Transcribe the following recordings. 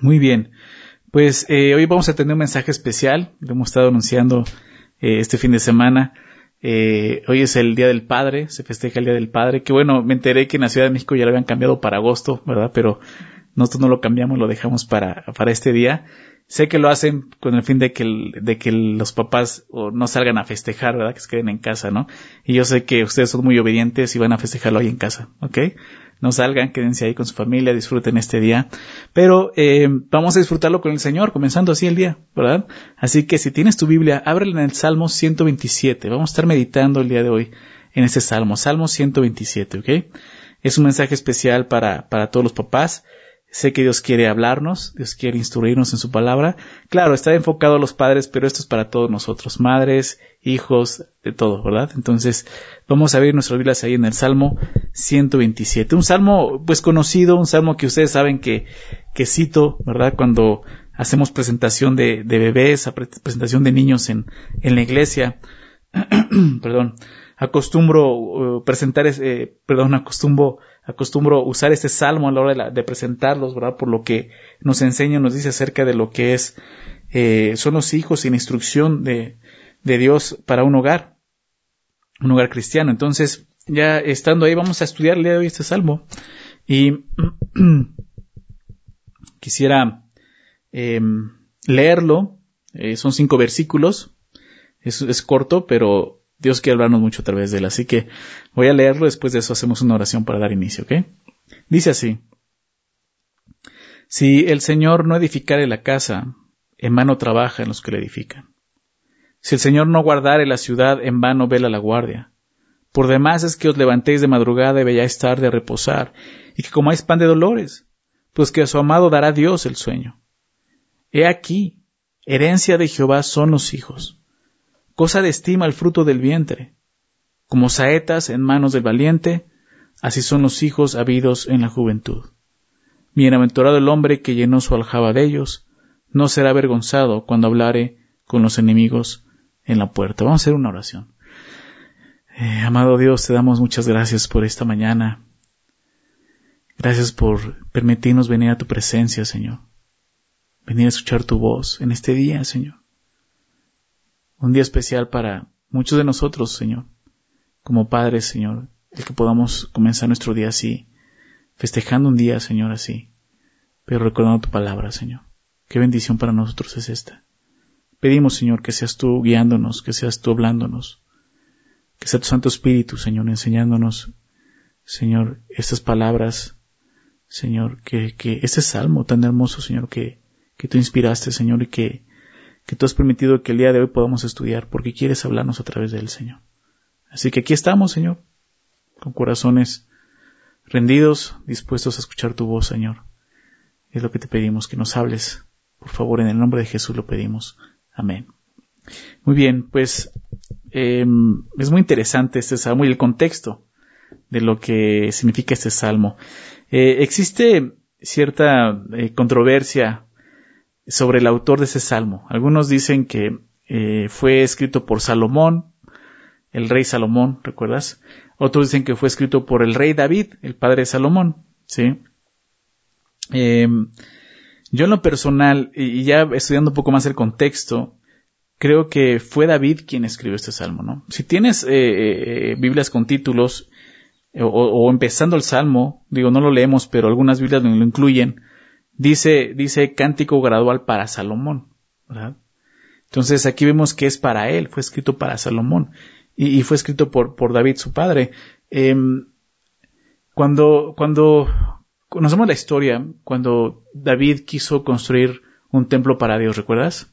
Muy bien. Pues eh, hoy vamos a tener un mensaje especial. Lo hemos estado anunciando eh, este fin de semana. Eh, hoy es el Día del Padre, se festeja el Día del Padre. Que bueno, me enteré que en la Ciudad de México ya lo habían cambiado para agosto, ¿verdad? Pero nosotros no lo cambiamos, lo dejamos para, para este día. Sé que lo hacen con el fin de que, de que los papás no salgan a festejar, ¿verdad? Que se queden en casa, ¿no? Y yo sé que ustedes son muy obedientes y van a festejarlo ahí en casa, ¿ok? No salgan, quédense ahí con su familia, disfruten este día. Pero eh, vamos a disfrutarlo con el Señor, comenzando así el día, ¿verdad? Así que si tienes tu Biblia, ábrela en el Salmo 127. Vamos a estar meditando el día de hoy en este Salmo, Salmo 127, ¿ok? Es un mensaje especial para, para todos los papás Sé que Dios quiere hablarnos, Dios quiere instruirnos en su palabra. Claro, está enfocado a los padres, pero esto es para todos nosotros, madres, hijos, de todo, ¿verdad? Entonces, vamos a ver nuestras Biblias ahí en el Salmo 127. Un salmo, pues conocido, un salmo que ustedes saben que, que cito, ¿verdad? Cuando hacemos presentación de, de bebés, presentación de niños en, en la iglesia. Perdón. Acostumbro uh, presentar, ese, perdón, acostumbro acostumbro usar este salmo a la hora de, presentarlos, ¿verdad? Por lo que nos enseña, nos dice acerca de lo que es, eh, son los hijos la instrucción de, de Dios para un hogar, un hogar cristiano. Entonces, ya estando ahí, vamos a estudiar el día de hoy este salmo. Y quisiera em, leerlo. Eh, son cinco versículos. Es corto, pero Dios quiere hablarnos mucho a través de él. Así que voy a leerlo, después de eso hacemos una oración para dar inicio, ¿ok? Dice así. Si el Señor no edificare la casa, en vano trabaja en los que la edifican. Si el Señor no guardare la ciudad, en vano vela la guardia. Por demás es que os levantéis de madrugada y veáis tarde a reposar, y que comáis pan de dolores, pues que a su amado dará Dios el sueño. He aquí, herencia de Jehová son los hijos cosa de estima el fruto del vientre. Como saetas en manos del valiente, así son los hijos habidos en la juventud. Bienaventurado el hombre que llenó su aljaba de ellos, no será avergonzado cuando hablare con los enemigos en la puerta. Vamos a hacer una oración. Eh, amado Dios, te damos muchas gracias por esta mañana. Gracias por permitirnos venir a tu presencia, Señor. Venir a escuchar tu voz en este día, Señor un día especial para muchos de nosotros, Señor, como padres, Señor, el que podamos comenzar nuestro día así, festejando un día, Señor, así, pero recordando tu palabra, Señor. Qué bendición para nosotros es esta. Pedimos, Señor, que seas tú guiándonos, que seas tú hablándonos, que sea tu Santo Espíritu, Señor, enseñándonos, Señor, estas palabras, Señor, que, que este salmo tan hermoso, Señor, que, que tú inspiraste, Señor, y que que tú has permitido que el día de hoy podamos estudiar, porque quieres hablarnos a través de él, Señor. Así que aquí estamos, Señor, con corazones rendidos, dispuestos a escuchar tu voz, Señor. Es lo que te pedimos, que nos hables. Por favor, en el nombre de Jesús lo pedimos. Amén. Muy bien, pues em, es muy interesante este salmo y el contexto de lo que significa este salmo. Eh, existe cierta eh, controversia sobre el autor de ese salmo. Algunos dicen que eh, fue escrito por Salomón, el rey Salomón, ¿recuerdas? Otros dicen que fue escrito por el rey David, el padre de Salomón, ¿sí? Em, yo en lo personal, y ya estudiando un poco más el contexto, creo que fue David quien escribió este salmo, ¿no? Si tienes eh, eh, Biblias con títulos, o, o, empezando el salmo, digo, no lo leemos, pero algunas Biblias lo incluyen, dice, dice cántico gradual para Salomón, ¿verdad? Entonces aquí vemos que es para él, fue escrito para Salomón y, fue escrito por, por David, su padre. Em, cuando, cuando conocemos la historia, cuando David quiso construir un templo para Dios, ¿recuerdas?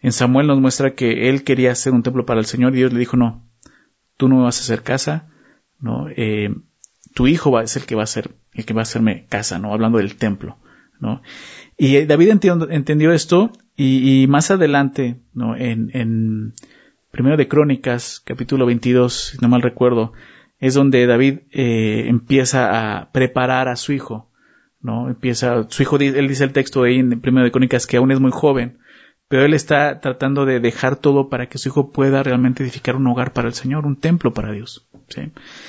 En Samuel nos muestra que él quería hacer un templo para el Señor y Dios le dijo, no, tú no vas a hacer casa, no, eh, tu hijo va ser el que va a ser, el que va a hacerme casa, no, hablando del templo. ¿No? Y David entendió, esto y, más adelante, ¿no? En, en Primero de Crónicas, capítulo 22, si no mal recuerdo, es donde David eh, empieza a preparar a su hijo, ¿no? Empieza, su hijo, él dice el texto ahí en Primero de Crónicas que aún es muy joven, pero él está tratando de dejar todo para que su hijo pueda realmente edificar un hogar para el Señor, un templo para Dios.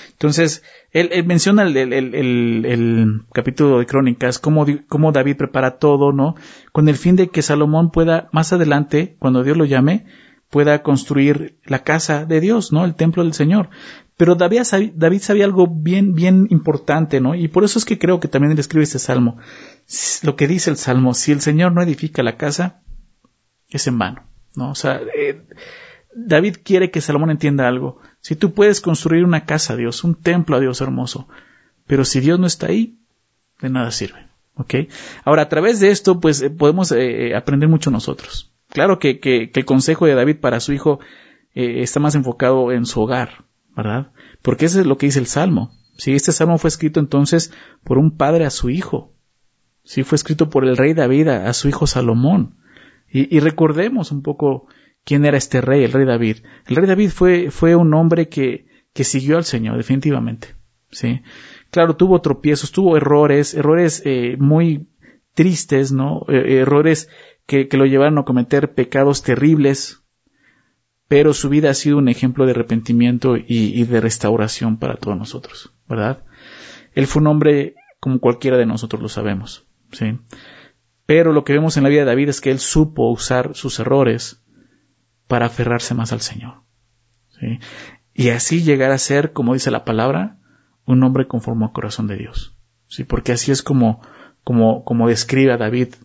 Entonces, él, menciona el, el, capítulo de Crónicas, cómo, cómo David prepara todo, ¿no? Con el fin de que Salomón pueda, más adelante, cuando Dios lo llame, pueda construir la casa de Dios, ¿no? El templo del Señor. Pero David, David sabía algo bien, bien importante, ¿no? Y por eso es que creo que también él escribe este salmo. Lo que dice el salmo, si el Señor no edifica la casa, es en vano, ¿no? O sea, eh, David quiere que Salomón entienda algo. Si tú puedes construir una casa a Dios, un templo a Dios hermoso, pero si Dios no está ahí, de nada sirve. ¿Ok? Ahora, a través de esto, pues eh, podemos eh, aprender mucho nosotros. Claro que, que, el consejo de David para su hijo está más enfocado en su hogar, ¿verdad? Porque eso es lo que dice el Salmo. Si este Salmo fue escrito entonces por un padre a su hijo. Si fue escrito por el rey David a su hijo Salomón. Y, recordemos un poco quién era este rey, el rey David. El rey David fue, fue un hombre que, que siguió al Señor, definitivamente. ¿sí? Claro, tuvo tropiezos, tuvo errores, errores eh, muy tristes, ¿no? Eh, errores que, que, lo llevaron a cometer pecados terribles, pero su vida ha sido un ejemplo de arrepentimiento y, y, de restauración para todos nosotros, ¿verdad? Él fue un hombre como cualquiera de nosotros lo sabemos, ¿sí? Pero lo que vemos en la vida de David es que él supo usar sus errores para aferrarse más al Señor. Y así llegar a ser, como dice la palabra, un hombre conforme al corazón de Dios. ¿sí? Porque así es como, como, como describe a David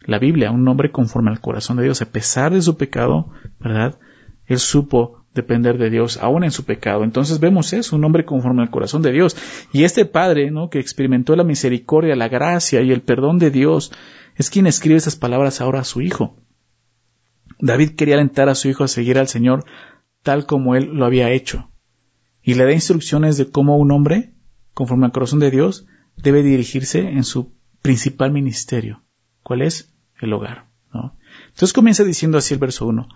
la Biblia, un hombre conforme al corazón de Dios. A pesar de su pecado, ¿verdad? Él supo depender de Dios aún en su pecado. Entonces vemos eso, un hombre conforme al corazón de Dios. Y este padre, ¿no? Que experimentó la misericordia, la gracia y el perdón de Dios, es quien escribe esas palabras ahora a su hijo. David quería alentar a su hijo a seguir al Señor tal como él lo había hecho, y le da instrucciones de cómo un hombre, conforme al corazón de Dios, debe dirigirse en su principal ministerio. ¿Cuál es? El hogar. Entonces comienza diciendo así el verso 1.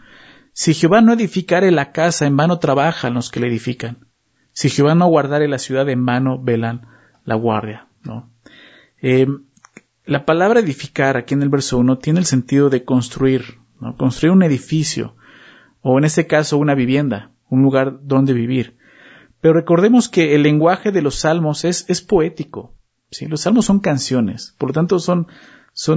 Si Jehová no edificare la casa, en vano trabajan los que la edifican. Si Jehová no guardare la ciudad, en vano velan la guardia. ¿no? Eh, la palabra edificar aquí en el verso 1 tiene el sentido de construir, ¿no? construir un edificio, o en este caso una vivienda, un lugar donde vivir. Pero recordemos que el lenguaje de los salmos es, poético. ¿sí? Los salmos son canciones, por lo tanto son,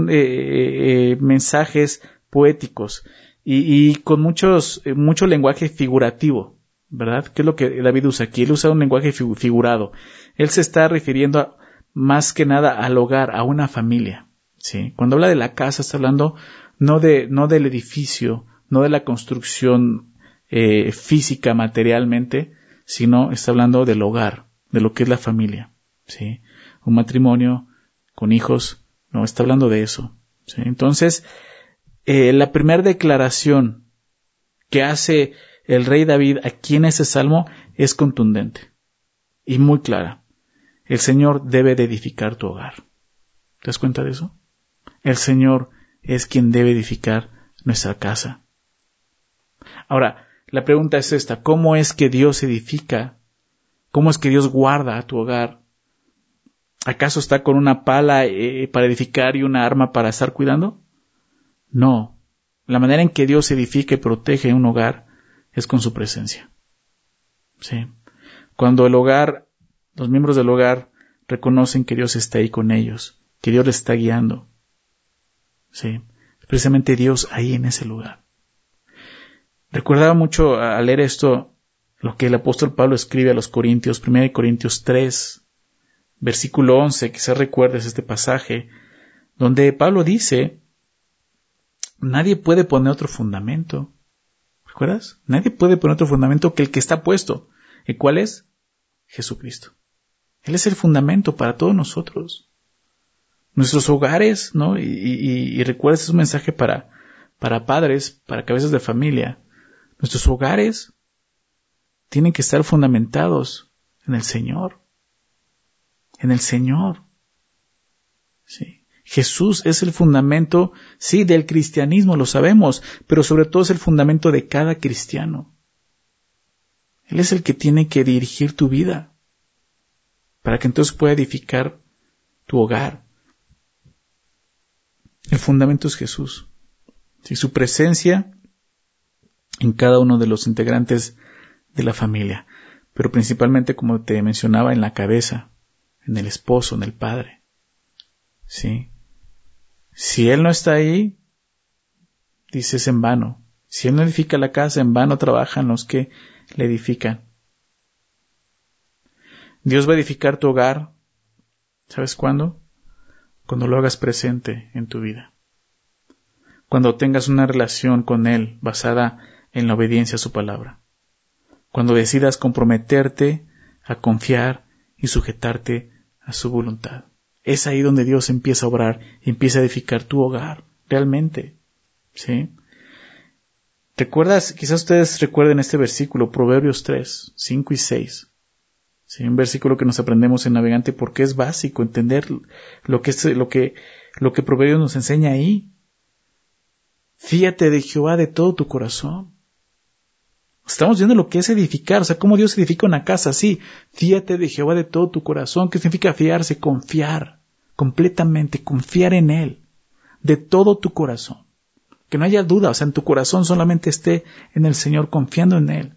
eh, eh, eh, mensajes poéticos y, y con muchos, mucho lenguaje figurativo, ¿verdad? ¿Qué es lo que David usa aquí? Él usa un lenguaje figurado. Él se está refiriendo a, más que nada al hogar, a una familia. ¿sí? Cuando habla de la casa está hablando no, de, no del edificio, no de la construcción eh, física materialmente, sino está hablando del hogar, de lo que es la familia. ¿sí? Un matrimonio con hijos, no, está hablando de eso. ¿sí? Entonces, eh, la primera declaración que hace el rey David aquí en ese salmo es contundente y muy clara. El Señor debe de edificar tu hogar. ¿Te das cuenta de eso? El Señor es quien debe edificar nuestra casa. Ahora, la pregunta es esta, ¿cómo es que Dios edifica? ¿Cómo es que Dios guarda a tu hogar? ¿Acaso está con una pala eh, para edificar y una arma para estar cuidando? No. La manera en que Dios edifica y protege un hogar es con su presencia. Sí. Cuando el hogar los miembros del hogar reconocen que Dios está ahí con ellos, que Dios les está guiando. Sí, precisamente Dios ahí en ese lugar. Recordaba mucho al leer esto lo que el apóstol Pablo escribe a los Corintios, 1 Corintios 3, versículo 11, quizás recuerdes este pasaje, donde Pablo dice, nadie puede poner otro fundamento. ¿Recuerdas? Nadie puede poner otro fundamento que el que está puesto. ¿Y cuál es? Jesucristo. Él es el fundamento para todos nosotros. Nuestros hogares, ¿no? Y, y, y recuerda, es un mensaje para, para padres, para cabezas de familia. Nuestros hogares tienen que estar fundamentados en el Señor. En el Señor. Sí. Jesús es el fundamento, sí, del cristianismo, lo sabemos, pero sobre todo es el fundamento de cada cristiano. Él es el que tiene que dirigir tu vida para que entonces pueda edificar tu hogar. El fundamento es Jesús. y su presencia en cada uno de los integrantes de la familia, pero principalmente, como te mencionaba, en la cabeza, en el esposo, en el padre. ¿Sí? Si él no está ahí, dices en vano. Si él no edifica la casa, en vano trabajan los que le edifican. Dios va a edificar tu hogar. ¿Sabes cuándo? Cuando lo hagas presente en tu vida. Cuando tengas una relación con Él basada en la obediencia a su palabra. Cuando decidas comprometerte a confiar y sujetarte a su voluntad. Es ahí donde Dios empieza a obrar y empieza a edificar tu hogar, realmente. ¿Sí? ¿Recuerdas? Quizás ustedes recuerden este versículo, Proverbios 3, 5 y 6. ¿Sí? Un versículo que nos aprendemos en Navegante porque es básico entender lo que, es, lo que, lo que Proverbios nos enseña ahí. Fíate de Jehová de todo tu corazón. Estamos viendo lo que es edificar, o sea, cómo Dios edifica una casa así. Fíate de Jehová de todo tu corazón. ¿Qué significa fiarse? Confiar. Completamente, confiar en Él. De todo tu corazón. Que no haya duda, o sea, en tu corazón solamente esté en el Señor, confiando en Él.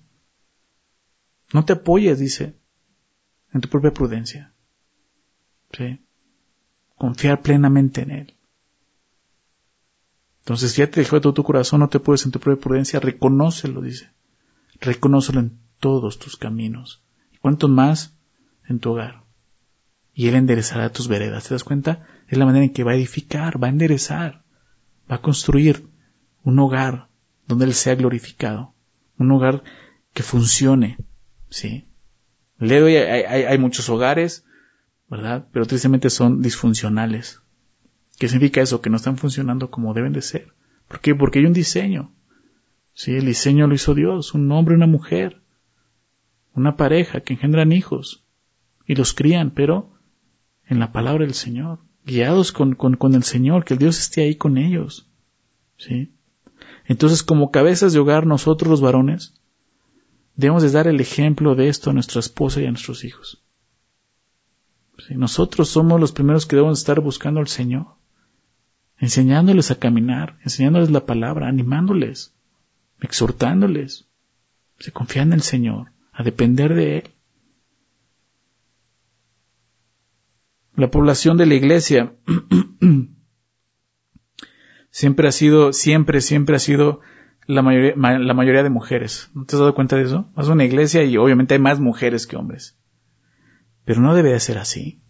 No te apoyes, dice, en tu propia prudencia. ¿Sí? Confiar plenamente en Él. Entonces, ya te dejó de todo tu corazón, no te puedes en tu propia prudencia, reconócelo, dice. Reconócelo en todos tus caminos. Y cuanto más en tu hogar. Y Él enderezará tus veredas. ¿Te das cuenta? Es la manera en que va a edificar, va a enderezar, va a construir un hogar donde Él sea glorificado. Un hogar que funcione. ¿Sí? Le doy, hay, hay, hay muchos hogares, ¿verdad? Pero tristemente son disfuncionales. ¿Qué significa eso? Que no están funcionando como deben de ser. ¿Por qué? Porque hay un diseño. Sí, el diseño lo hizo Dios, un hombre una mujer, una pareja que engendran hijos y los crían, pero en la palabra del Señor, guiados con, con, con el Señor, que el Dios esté ahí con ellos. ¿Sí? Entonces, como cabezas de hogar, nosotros los varones, debemos de dar el ejemplo de esto a nuestra esposa y a nuestros hijos. ¿Sí? Nosotros somos los primeros que debemos estar buscando al Señor, enseñándoles a caminar, enseñándoles la palabra, animándoles exhortándoles. Se confían en el Señor, a depender de Él. La población de la iglesia siempre ha sido, siempre, siempre ha sido la mayoría, la mayoría de mujeres. ¿No te has dado cuenta de eso? Vas a una iglesia y obviamente hay más mujeres que hombres. Pero no debe de ser así.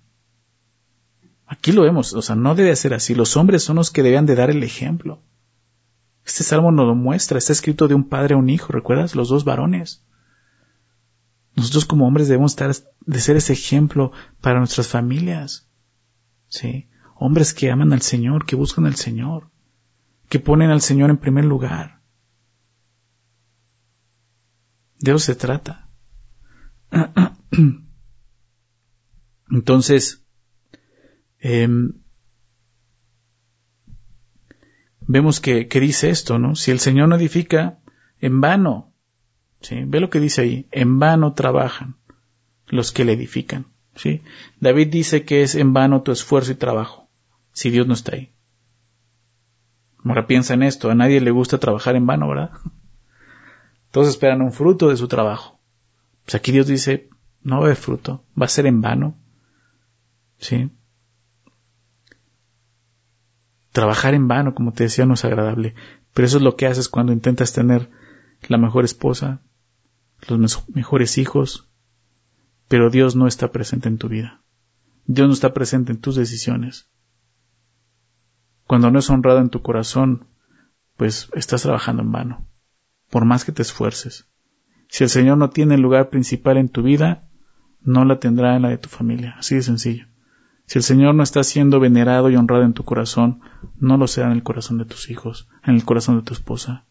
Aquí lo vemos, o sea, no debe de ser así. Los hombres son los que deben de dar el ejemplo. Este salmo nos lo muestra, está escrito de un padre a un hijo, ¿recuerdas? Los dos varones. Nosotros como hombres debemos estar, de ser ese ejemplo para nuestras familias. ¿Sí? Hombres que aman al Señor, que buscan al Señor, que ponen al Señor en primer lugar. De eso se trata. Entonces, eh, vemos que, dice esto, ¿no? Si el Señor no edifica, en vano, ¿sí? Ve lo que dice ahí, en vano trabajan los que le edifican, ¿sí? David dice que es en vano tu esfuerzo y trabajo, si Dios no está ahí. Ahora piensa en esto, a nadie le gusta trabajar en vano, ¿verdad? Todos esperan un fruto de su trabajo. Pues aquí Dios dice, no va fruto, va a ser en vano, ¿sí? Trabajar en vano, como te decía, no es agradable, pero eso es lo que haces cuando intentas tener la mejor esposa, los mejores hijos, pero Dios no está presente en tu vida. Dios no está presente en tus decisiones. Cuando no es honrado en tu corazón, pues estás trabajando en vano, por más que te esfuerces. Si el Señor no tiene el lugar principal en tu vida, no la tendrá en la de tu familia, así de sencillo. Si el Señor no está siendo venerado y honrado en tu corazón, no lo será en el corazón de tus hijos, en el corazón de tu esposa,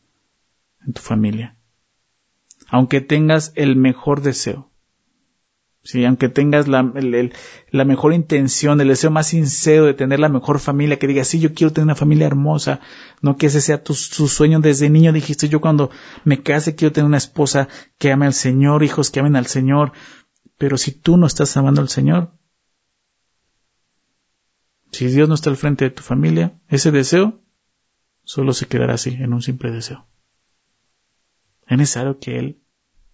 en tu familia. Aunque tengas el mejor deseo, Sí, aunque tengas la, la, mejor intención, el deseo más sincero de tener la mejor familia, que digas, sí, yo quiero tener una familia hermosa, no que ese sea tu, sueño desde niño, dijiste, yo cuando me case quiero tener una esposa que ame al Señor, hijos que amen al Señor, pero si tú no estás amando al Señor, si Dios no está al frente de tu familia, ese deseo solo se quedará así, en un simple deseo. Es necesario que Él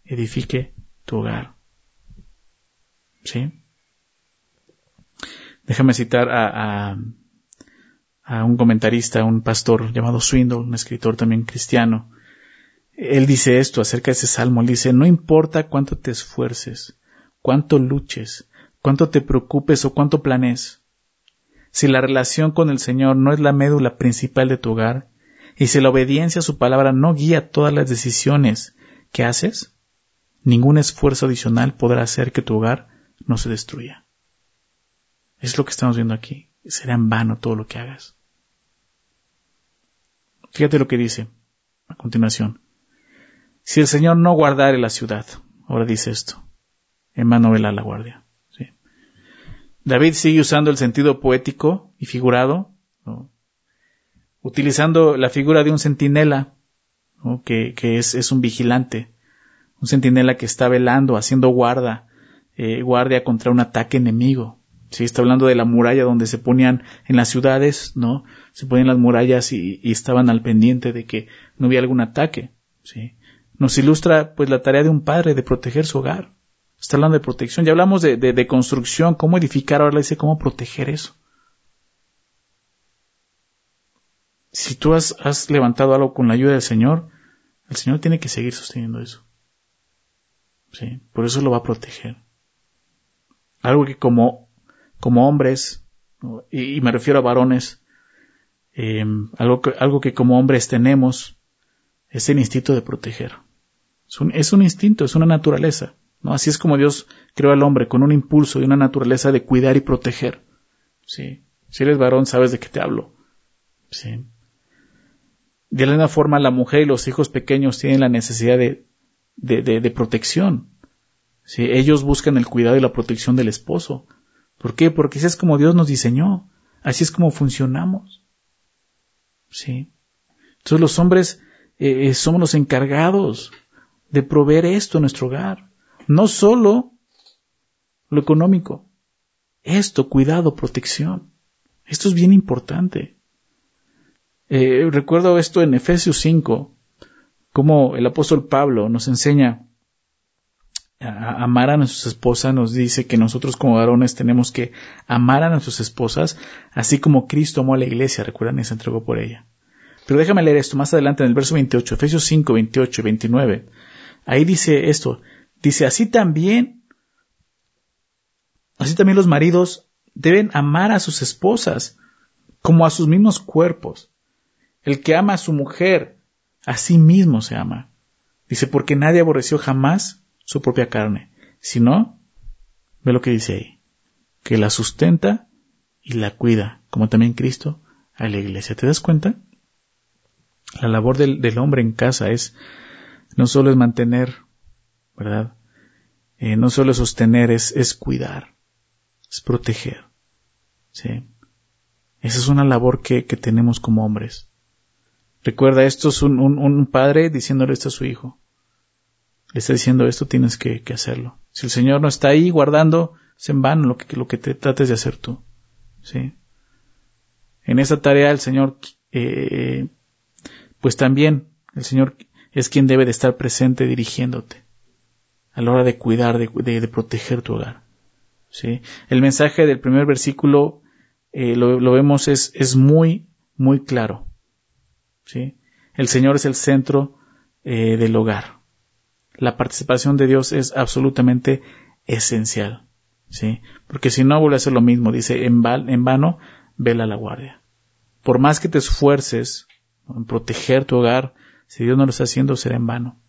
edifique tu hogar. ¿Sí? Déjame citar a, a, a un comentarista, un pastor llamado Swindle, un escritor también cristiano. Él dice esto acerca de ese salmo. Él dice, no importa cuánto te esfuerces, cuánto luches, cuánto te preocupes o cuánto planees. Si la relación con el Señor no es la médula principal de tu hogar, y si la obediencia a su palabra no guía todas las decisiones que haces, ningún esfuerzo adicional podrá hacer que tu hogar no se destruya. Es lo que estamos viendo aquí. Será en vano todo lo que hagas. Fíjate lo que dice a continuación. Si el Señor no guardare la ciudad, ahora dice esto, en mano vela la guardia. David sigue usando el sentido poético y figurado, utilizando la figura de un centinela, que, es, un vigilante, un centinela que está velando, haciendo guarda, eh, guardia contra un ataque enemigo. Sí, está hablando de la muralla donde se ponían en las ciudades, ¿no? Se ponían las murallas y, estaban al pendiente de que no hubiera algún ataque, ¿sí? Nos ilustra, pues, la tarea de un padre de proteger su hogar. Está hablando de protección. Ya hablamos de, de, construcción, cómo edificar, ahora le dice cómo proteger eso. Si tú has, has levantado algo con la ayuda del Señor, el Señor tiene que seguir sosteniendo eso. ¿Sí? Por eso lo va a proteger. Algo que como como hombres, y, me refiero a varones, em, algo, que, algo que como hombres tenemos es el instinto de proteger. Es un, instinto, es una naturaleza. ¿no? Así es como Dios creó al hombre, con un impulso y una naturaleza de cuidar y proteger. ¿sí? Si eres varón, sabes de qué te hablo. ¿sí? De la misma forma, la mujer y los hijos pequeños tienen la necesidad de, de, de protección. ¿Sí? Ellos buscan el cuidado y la protección del esposo. ¿Por qué? Porque así es como Dios nos diseñó. Así es como funcionamos. ¿Sí? Entonces los hombres eh, eh, somos los encargados de proveer esto en nuestro hogar. No solo lo económico. Esto, cuidado, protección. Esto es bien importante. Eh, recuerdo esto en Efesios 5, como el apóstol Pablo nos enseña amar a nuestras esposas nos dice que nosotros como varones tenemos que amar a nuestras esposas, así como Cristo amó a la iglesia, recuerdan, y se entregó por ella. Pero déjame leer esto más adelante en el verso 28, Efesios 5, 28 y 29. Ahí dice esto, dice, así también, así también los maridos deben amar a sus esposas como a sus mismos cuerpos. El que ama a su mujer, a sí mismo se ama. Dice, porque nadie aborreció jamás su propia carne, sino, ve lo que dice ahí, que la sustenta y la cuida, como también Cristo a la iglesia. ¿Te das cuenta? La labor del, hombre en casa es, no solo es mantener, ¿verdad? Eh, no solo es sostener, es, es cuidar, es proteger. ¿sí? Esa es una labor que, que tenemos como hombres. Recuerda, esto es un, un padre diciéndole esto a su hijo le está diciendo esto tienes que, hacerlo. Si el Señor no está ahí guardando, es en vano lo que, lo que te trates de hacer tú. ¿sí? En esa tarea el Señor, eh, pues también el Señor es quien debe de estar presente dirigiéndote a la hora de cuidar, de, de, proteger tu hogar. ¿sí? El mensaje del primer versículo eh, lo, vemos es, es muy, muy claro. ¿sí? El Señor es el centro eh, del hogar la participación de Dios es absolutamente esencial. ¿sí? Porque si no vuelve a ser lo mismo, dice, en, vano vela la guardia. Por más que te esfuerces en proteger tu hogar, si Dios no lo está haciendo, será en vano.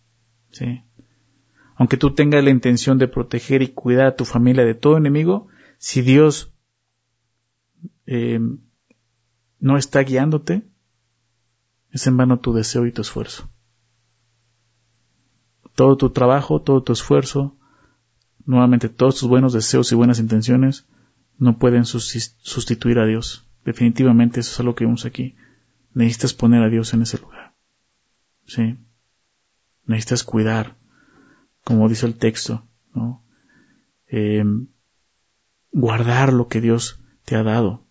¿sí? Aunque tú tengas la intención de proteger y cuidar a tu familia de todo enemigo, si Dios eh, no está guiándote, es en vano tu deseo y tu esfuerzo. Todo tu trabajo, todo tu esfuerzo, nuevamente todos tus buenos deseos y buenas intenciones no pueden sustituir a Dios. Definitivamente eso es algo que vemos aquí. Necesitas poner a Dios en ese lugar. ¿Sí? Necesitas cuidar, como dice el texto, ¿no? Em, guardar lo que Dios te ha dado.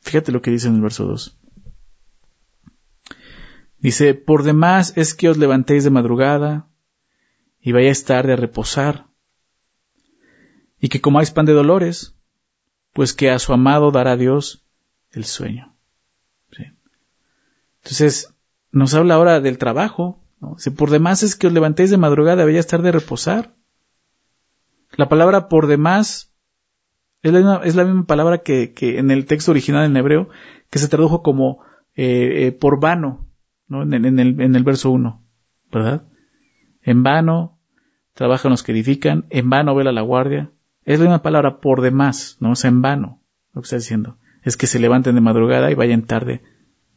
Fíjate lo que dice en el verso 2. Dice, por demás es que os levantéis de madrugada y vayáis tarde a reposar, y que comáis pan de dolores, pues que a su amado dará Dios el sueño. Entonces, nos habla ahora del trabajo. Si por demás es que os levantéis de madrugada vayáis tarde a reposar. La palabra por demás es la misma, palabra que, en el texto original en hebreo, que se tradujo como eh, eh, por vano, ¿no? En, el, en el verso 1, ¿verdad? En vano trabajan los que edifican, en vano vela la guardia. Es la misma palabra por demás, ¿no? Sea, en vano, lo que está diciendo. Es que se levanten de madrugada y vayan tarde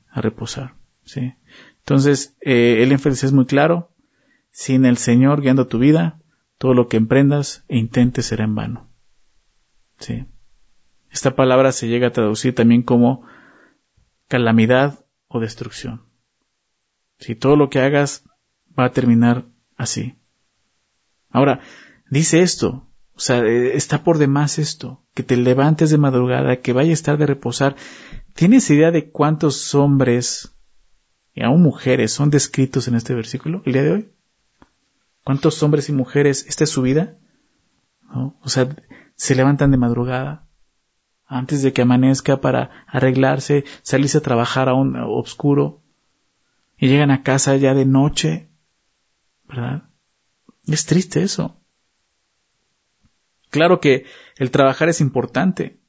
a reposar, ¿sí? Entonces, eh, el énfasis es muy claro. Sin el Señor guiando tu vida, todo lo que emprendas e intentes será en vano. ¿Sí? Esta palabra se llega a traducir también como calamidad o destrucción. Si todo lo que hagas va a terminar así. Ahora, dice esto, o sea, eh, está por demás esto, que te levantes de madrugada, que vaya a estar de reposar. ¿Tienes idea de cuántos hombres y aún mujeres son descritos en este versículo el día de hoy? ¿Cuántos hombres y mujeres, esta es su vida? O sea, se levantan de madrugada antes de que amanezca para arreglarse, salirse a trabajar a un oscuro y llegan a casa ya de noche, ¿verdad? Es triste eso. Claro que el trabajar es importante.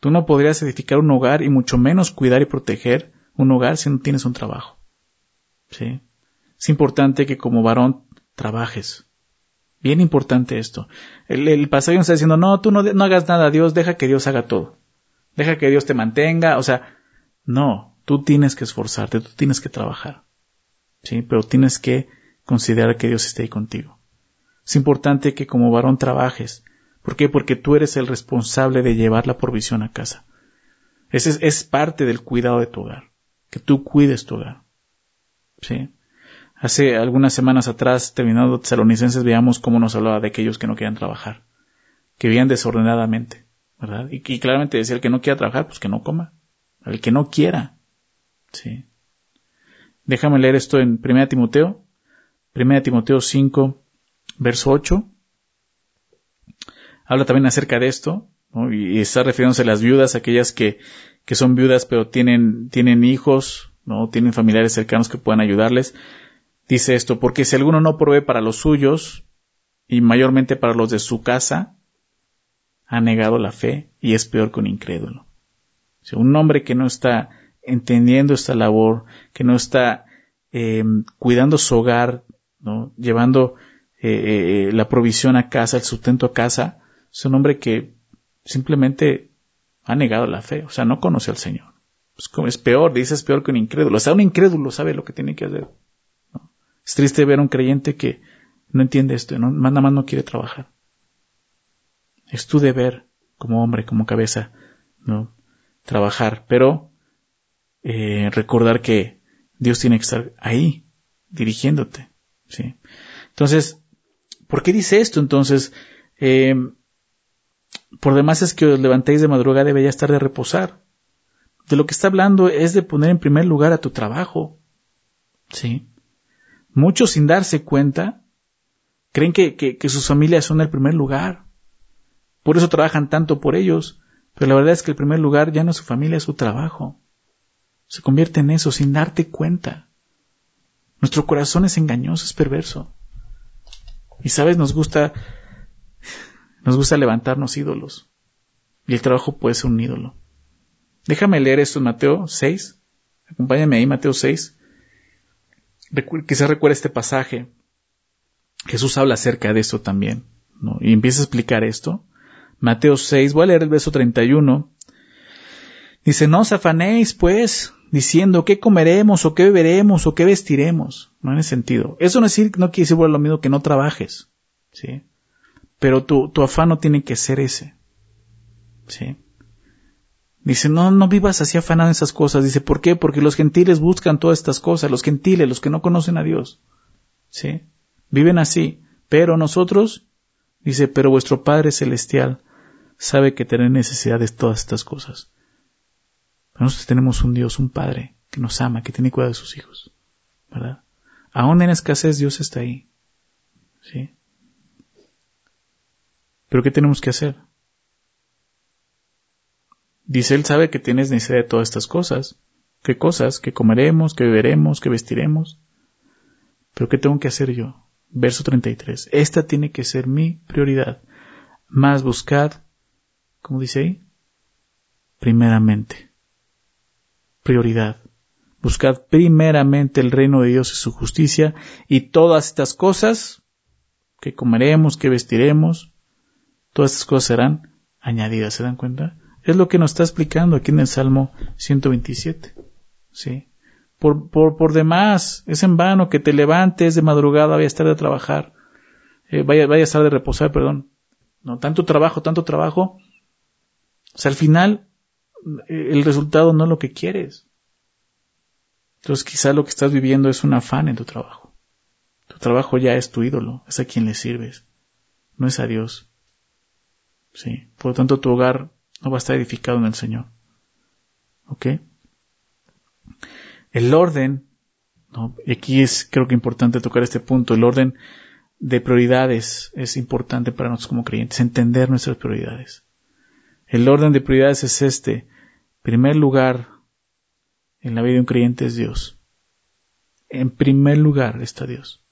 Tú no podrías edificar un hogar y mucho menos cuidar y proteger un hogar si no tienes un trabajo. ¿Sí? Es importante que como varón trabajes. Bien importante esto. El, el nos está diciendo, no, tú no, no hagas nada Dios, deja que Dios haga todo. Deja que Dios te mantenga. O sea, no, tú tienes que esforzarte, tú tienes que trabajar. Sí, pero tienes que considerar que Dios esté ahí contigo. Es importante que como varón trabajes. ¿Por qué? Porque tú eres el responsable de llevar la provisión a casa. Ese es, parte del cuidado de tu hogar. Que tú cuides tu hogar. ¿Sí? Hace algunas semanas atrás, terminando Tesalonicenses, veíamos cómo nos hablaba de aquellos que no querían trabajar, que vivían desordenadamente, ¿verdad? Y, y, claramente decía el que no quiera trabajar, pues que no coma, el que no quiera, sí. Déjame leer esto en 1 Timoteo, 1 Timoteo 5, verso 8. Habla también acerca de esto, y, está refiriéndose a las viudas, aquellas que, que son viudas pero tienen, tienen hijos, ¿no? Tienen familiares cercanos que puedan ayudarles. Dice esto, porque si alguno no provee para los suyos, y mayormente para los de su casa, ha negado la fe y es peor que un incrédulo. O un hombre que no está entendiendo esta labor, que no está em, cuidando su hogar, ¿no? llevando eh, eh, la provisión a casa, el sustento a casa, es un hombre que simplemente ha negado la fe, o sea, no conoce al Señor. Es, es peor, dice es peor que un incrédulo. O sea, un incrédulo sabe lo que tiene que hacer. Es triste ver a un creyente que no entiende esto, ¿no? nada más no quiere trabajar. Es tu deber, como hombre, como cabeza, ¿no? Trabajar, pero eh, recordar que Dios tiene que estar ahí, dirigiéndote, ¿sí? Entonces, ¿por qué dice esto? Entonces, eh, por demás es que os levantéis de madrugada y estar de reposar. De lo que está hablando es de poner en primer lugar a tu trabajo, ¿sí? Muchos sin darse cuenta creen que, que, sus familias son el primer lugar. Por eso trabajan tanto por ellos. Pero la verdad es que el primer lugar ya no es su familia, es su trabajo. Se convierte en eso sin darte cuenta. Nuestro corazón es engañoso, es perverso. Y sabes, nos gusta, nos gusta levantarnos ídolos. Y el trabajo puede ser un ídolo. Déjame leer esto en Mateo 6. Acompáñame ahí, Mateo 6 quizás recuerda este pasaje. Jesús habla acerca de esto también, ¿no? Y empieza a explicar esto. Mateo 6, voy a leer el verso 31. Dice, no os afanéis, pues, diciendo qué comeremos, o qué beberemos, o qué vestiremos. No en ese sentido. Eso no, decir, no quiere lo mismo que no trabajes, ¿sí? Pero tu, tu afán no tiene que ser ese, ¿sí? Dice, no, no vivas así afanado en esas cosas. Dice, ¿por qué? Porque los gentiles buscan todas estas cosas, los gentiles, los que no conocen a Dios. ¿Sí? Viven así. Pero nosotros, dice, pero vuestro Padre Celestial sabe que tenéis necesidad de todas estas cosas. Nosotros tenemos un Dios, un Padre, que nos ama, que tiene cuidado de sus hijos, ¿verdad? Aún en escasez Dios está ahí, ¿sí? Pero ¿qué tenemos que hacer? Dice, Él sabe que tienes necesidad de todas estas cosas. ¿Qué cosas? Que comeremos, que beberemos, que vestiremos. Pero ¿qué tengo que hacer yo? Verso 33. Esta tiene que ser mi prioridad. Más buscad, ¿cómo dice ahí? Primeramente. Prioridad. Buscad primeramente el reino de Dios y su justicia y todas estas cosas que comeremos, que vestiremos, todas estas cosas serán añadidas, ¿se dan cuenta? Es lo que nos está explicando aquí en el Salmo 127. ¿Sí? Por, por, por demás, es en vano que te levantes de madrugada, vaya a estar de trabajar, eh, vaya, vaya a estar de reposar, perdón. No, tanto trabajo, tanto trabajo. O sea, al final, el resultado no es lo que quieres. Entonces quizá lo que estás viviendo es un afán en tu trabajo. Tu trabajo ya es tu ídolo, es a quien le sirves, no es a Dios. Sí. Por lo tanto, tu hogar no va a estar edificado en el Señor. ¿Ok? El orden, ¿no? y aquí es creo que importante tocar este punto, el orden de prioridades es importante para nosotros como creyentes, entender nuestras prioridades. El orden de prioridades es este. Primer lugar en la vida de un creyente es Dios. En primer lugar está Dios.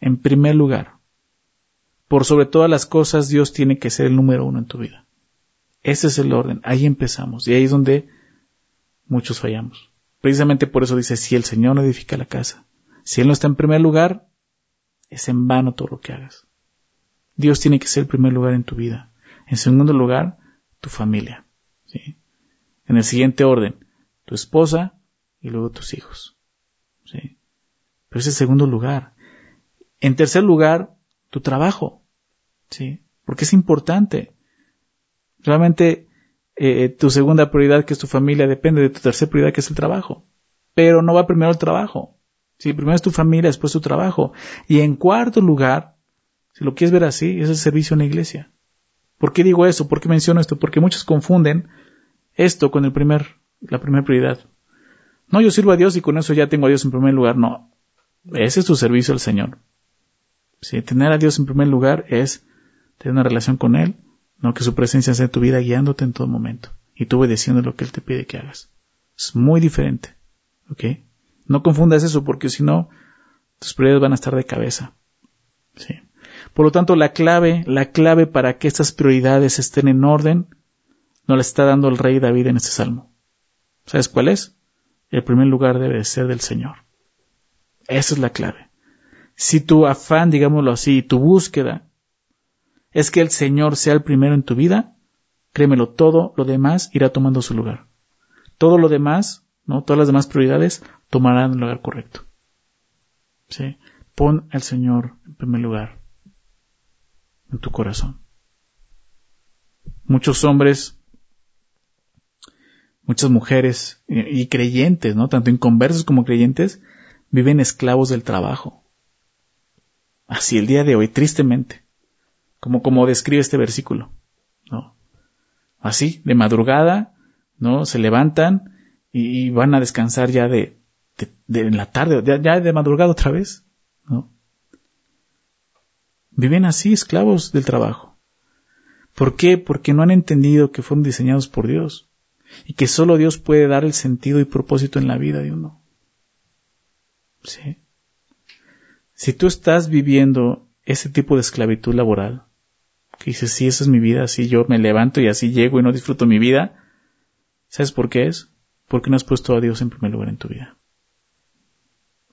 En primer lugar. Por sobre todas las cosas, Dios tiene que ser el número uno en tu vida. Ese es el orden. Ahí empezamos. Y ahí es donde muchos fallamos. Precisamente por eso dice, si el Señor no edifica la casa, si Él no está en primer lugar, es en vano todo lo que hagas. Dios tiene que ser el primer lugar en tu vida. En segundo lugar, tu familia. ¿Sí? En el siguiente orden, tu esposa y luego tus hijos. ¿sí? Pero es el segundo lugar. En tercer lugar, tu trabajo. ¿sí? Porque es importante. Realmente eh, tu segunda prioridad, que es tu familia, depende de tu tercera prioridad, que es el trabajo. Pero no va primero el trabajo. Si primero es tu familia, después tu trabajo. Y en cuarto lugar, si lo quieres ver así, es el servicio en la iglesia. ¿Por qué digo eso? ¿Por qué menciono esto? Porque muchos confunden esto con el primer, la primera prioridad. No, yo sirvo a Dios y con eso ya tengo a Dios en primer lugar. No. Ese es tu servicio al Señor. Si tener a Dios en primer lugar es tener una relación con Él, no que su presencia sea en tu vida guiándote en todo momento y tú obedeciendo lo que Él te pide que hagas. Es muy diferente. ¿Ok? No confundas eso porque si no, tus prioridades van a estar de cabeza. ¿Sí? Por lo tanto, la clave, la clave para que estas prioridades estén en orden, no la está dando el rey David en este salmo. ¿Sabes cuál es? El primer lugar debe ser del Señor. Esa es la clave. Si tu afán, digámoslo así, tu búsqueda es que el Señor sea el primero en tu vida, créemelo, todo lo demás irá tomando su lugar. Todo lo demás, ¿no? Todas las demás prioridades tomarán el lugar correcto. ¿Sí? Pon al Señor en primer lugar en tu corazón. Muchos hombres, muchas mujeres y, creyentes, ¿no? Tanto inconversos como creyentes, viven esclavos del trabajo. Así el día de hoy, tristemente como, como describe este versículo, ¿no? Así, de madrugada, ¿no? Se levantan y, van a descansar ya de, de, en la tarde, ya, de madrugada otra vez, ¿no? Viven así, esclavos del trabajo. ¿Por qué? Porque no han entendido que fueron diseñados por Dios y que solo Dios puede dar el sentido y propósito en la vida de uno. ¿Sí? Si tú estás viviendo ese tipo de esclavitud laboral, que dices, sí, esa es mi vida, así yo me levanto y así llego y no disfruto mi vida. ¿Sabes por qué es? Porque no has puesto a Dios en primer lugar en tu vida.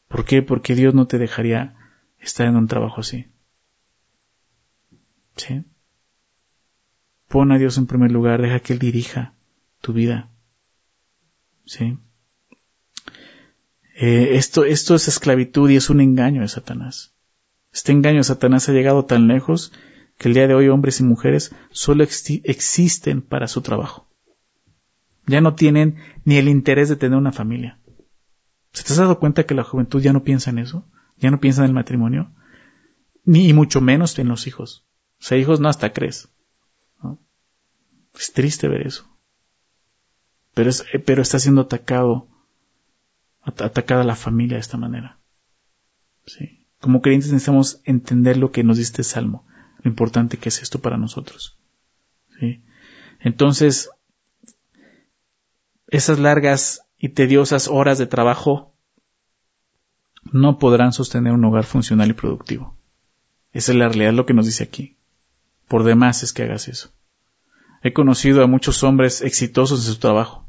¿Por qué? Porque Dios no te dejaría estar en un trabajo así. ¿Sí? Pon a Dios en primer lugar, deja que Él dirija tu vida. ¿Sí? Eh, esto, esto es esclavitud y es un engaño de Satanás. Este engaño de Satanás ha llegado tan lejos que el día de hoy hombres y mujeres solo existen para su trabajo. Ya no tienen ni el interés de tener una familia. ¿Se te has dado cuenta que la juventud ya no piensa en eso? Ya no piensa en el matrimonio? Ni mucho menos en los hijos. O sea, hijos no hasta crees. Es triste ver eso. Pero, es, eh, pero está siendo atacado, atacada la familia de esta manera. Sí. Como creyentes necesitamos entender lo que nos dice salmo, lo importante que es esto para nosotros. ¿sí? Entonces, esas largas y tediosas horas de trabajo no podrán sostener un hogar funcional y productivo. Esa es la realidad lo que nos dice aquí. Por demás es que hagas eso. He conocido a muchos hombres exitosos en su trabajo,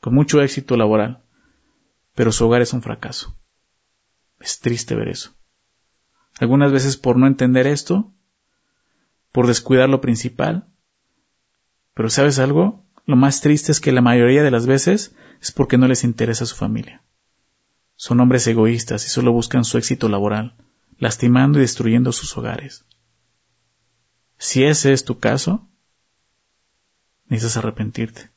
con mucho éxito laboral, pero su hogar es un fracaso. Es triste ver eso. Algunas veces por no entender esto, por descuidar lo principal, pero ¿sabes algo? Lo más triste es que la mayoría de las veces es porque no les interesa su familia. Son hombres egoístas y solo buscan su éxito laboral, lastimando y destruyendo sus hogares. Si ese es tu caso, necesitas arrepentirte.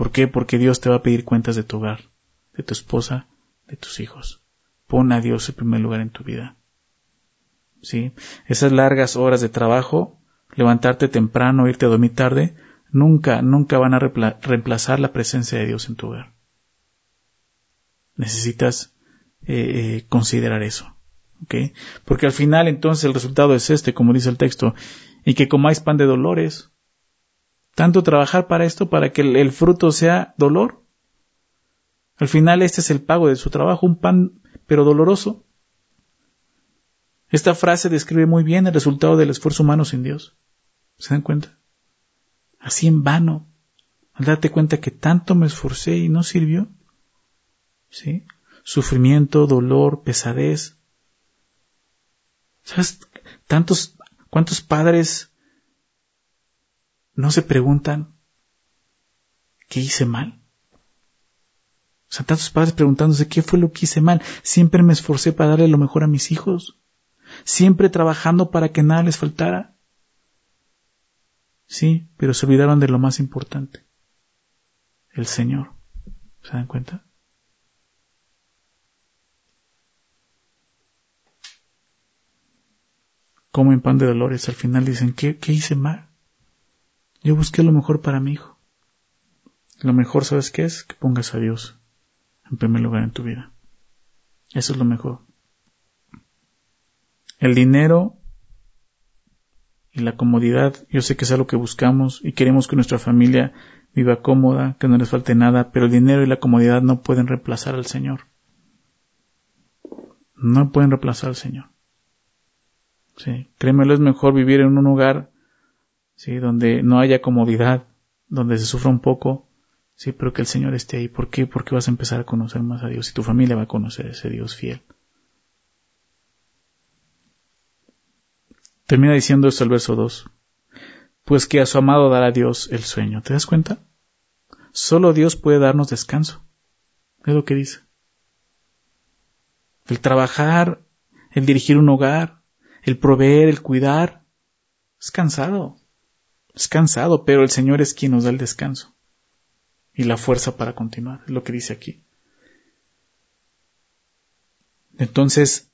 ¿Por qué? Porque Dios te va a pedir cuentas de tu hogar, de tu esposa, de tus hijos. Pon a Dios en primer lugar en tu vida. ¿Sí? Esas largas horas de trabajo, levantarte temprano, irte a dormir tarde, nunca, nunca van a reemplazar la presencia de Dios en tu hogar. Necesitas eh, eh, considerar eso. ¿okay? Porque al final entonces el resultado es este, como dice el texto, y que comáis pan de dolores. Tanto trabajar para esto, para que el, fruto sea dolor. Al final este es el pago de su trabajo, un pan pero doloroso. Esta frase describe muy bien el resultado del esfuerzo humano sin Dios. ¿Se dan cuenta? Así en vano. Al darte cuenta que tanto me esforcé y no sirvió. ¿Sí? Sufrimiento, dolor, pesadez. ¿Sabes? Tantos, cuántos padres no se preguntan qué hice mal. O sea, tantos padres preguntándose qué fue lo que hice mal. Siempre me esforcé para darle lo mejor a mis hijos. Siempre trabajando para que nada les faltara. Sí, pero se olvidaron de lo más importante. El Señor. ¿Se dan cuenta? Comen pan de dolores. Al final dicen, ¿qué, qué hice mal? Yo busqué lo mejor para mi hijo. Lo mejor, ¿sabes qué es? Que pongas a Dios en primer lugar en tu vida. Eso es lo mejor. El dinero y la comodidad, yo sé que es algo que buscamos y queremos que nuestra familia viva cómoda, que no les falte nada, pero el dinero y la comodidad no pueden reemplazar al Señor. No pueden reemplazar al Señor. Sí, créemelo, es mejor vivir en un lugar, sí, donde no haya comodidad, donde se sufra un poco, sí, pero que el Señor esté ahí. ¿Por qué? Porque vas a empezar a conocer más a Dios y tu familia va a conocer a ese Dios fiel. Termina diciendo esto el verso 2. Pues que a su amado dará Dios el sueño. ¿Te das cuenta? Solo Dios puede darnos descanso. Es lo que dice. El trabajar, el dirigir un hogar, el proveer, el cuidar, es cansado. Es cansado, pero el Señor es quien nos da el descanso y la fuerza para continuar. Es lo que dice aquí. Entonces,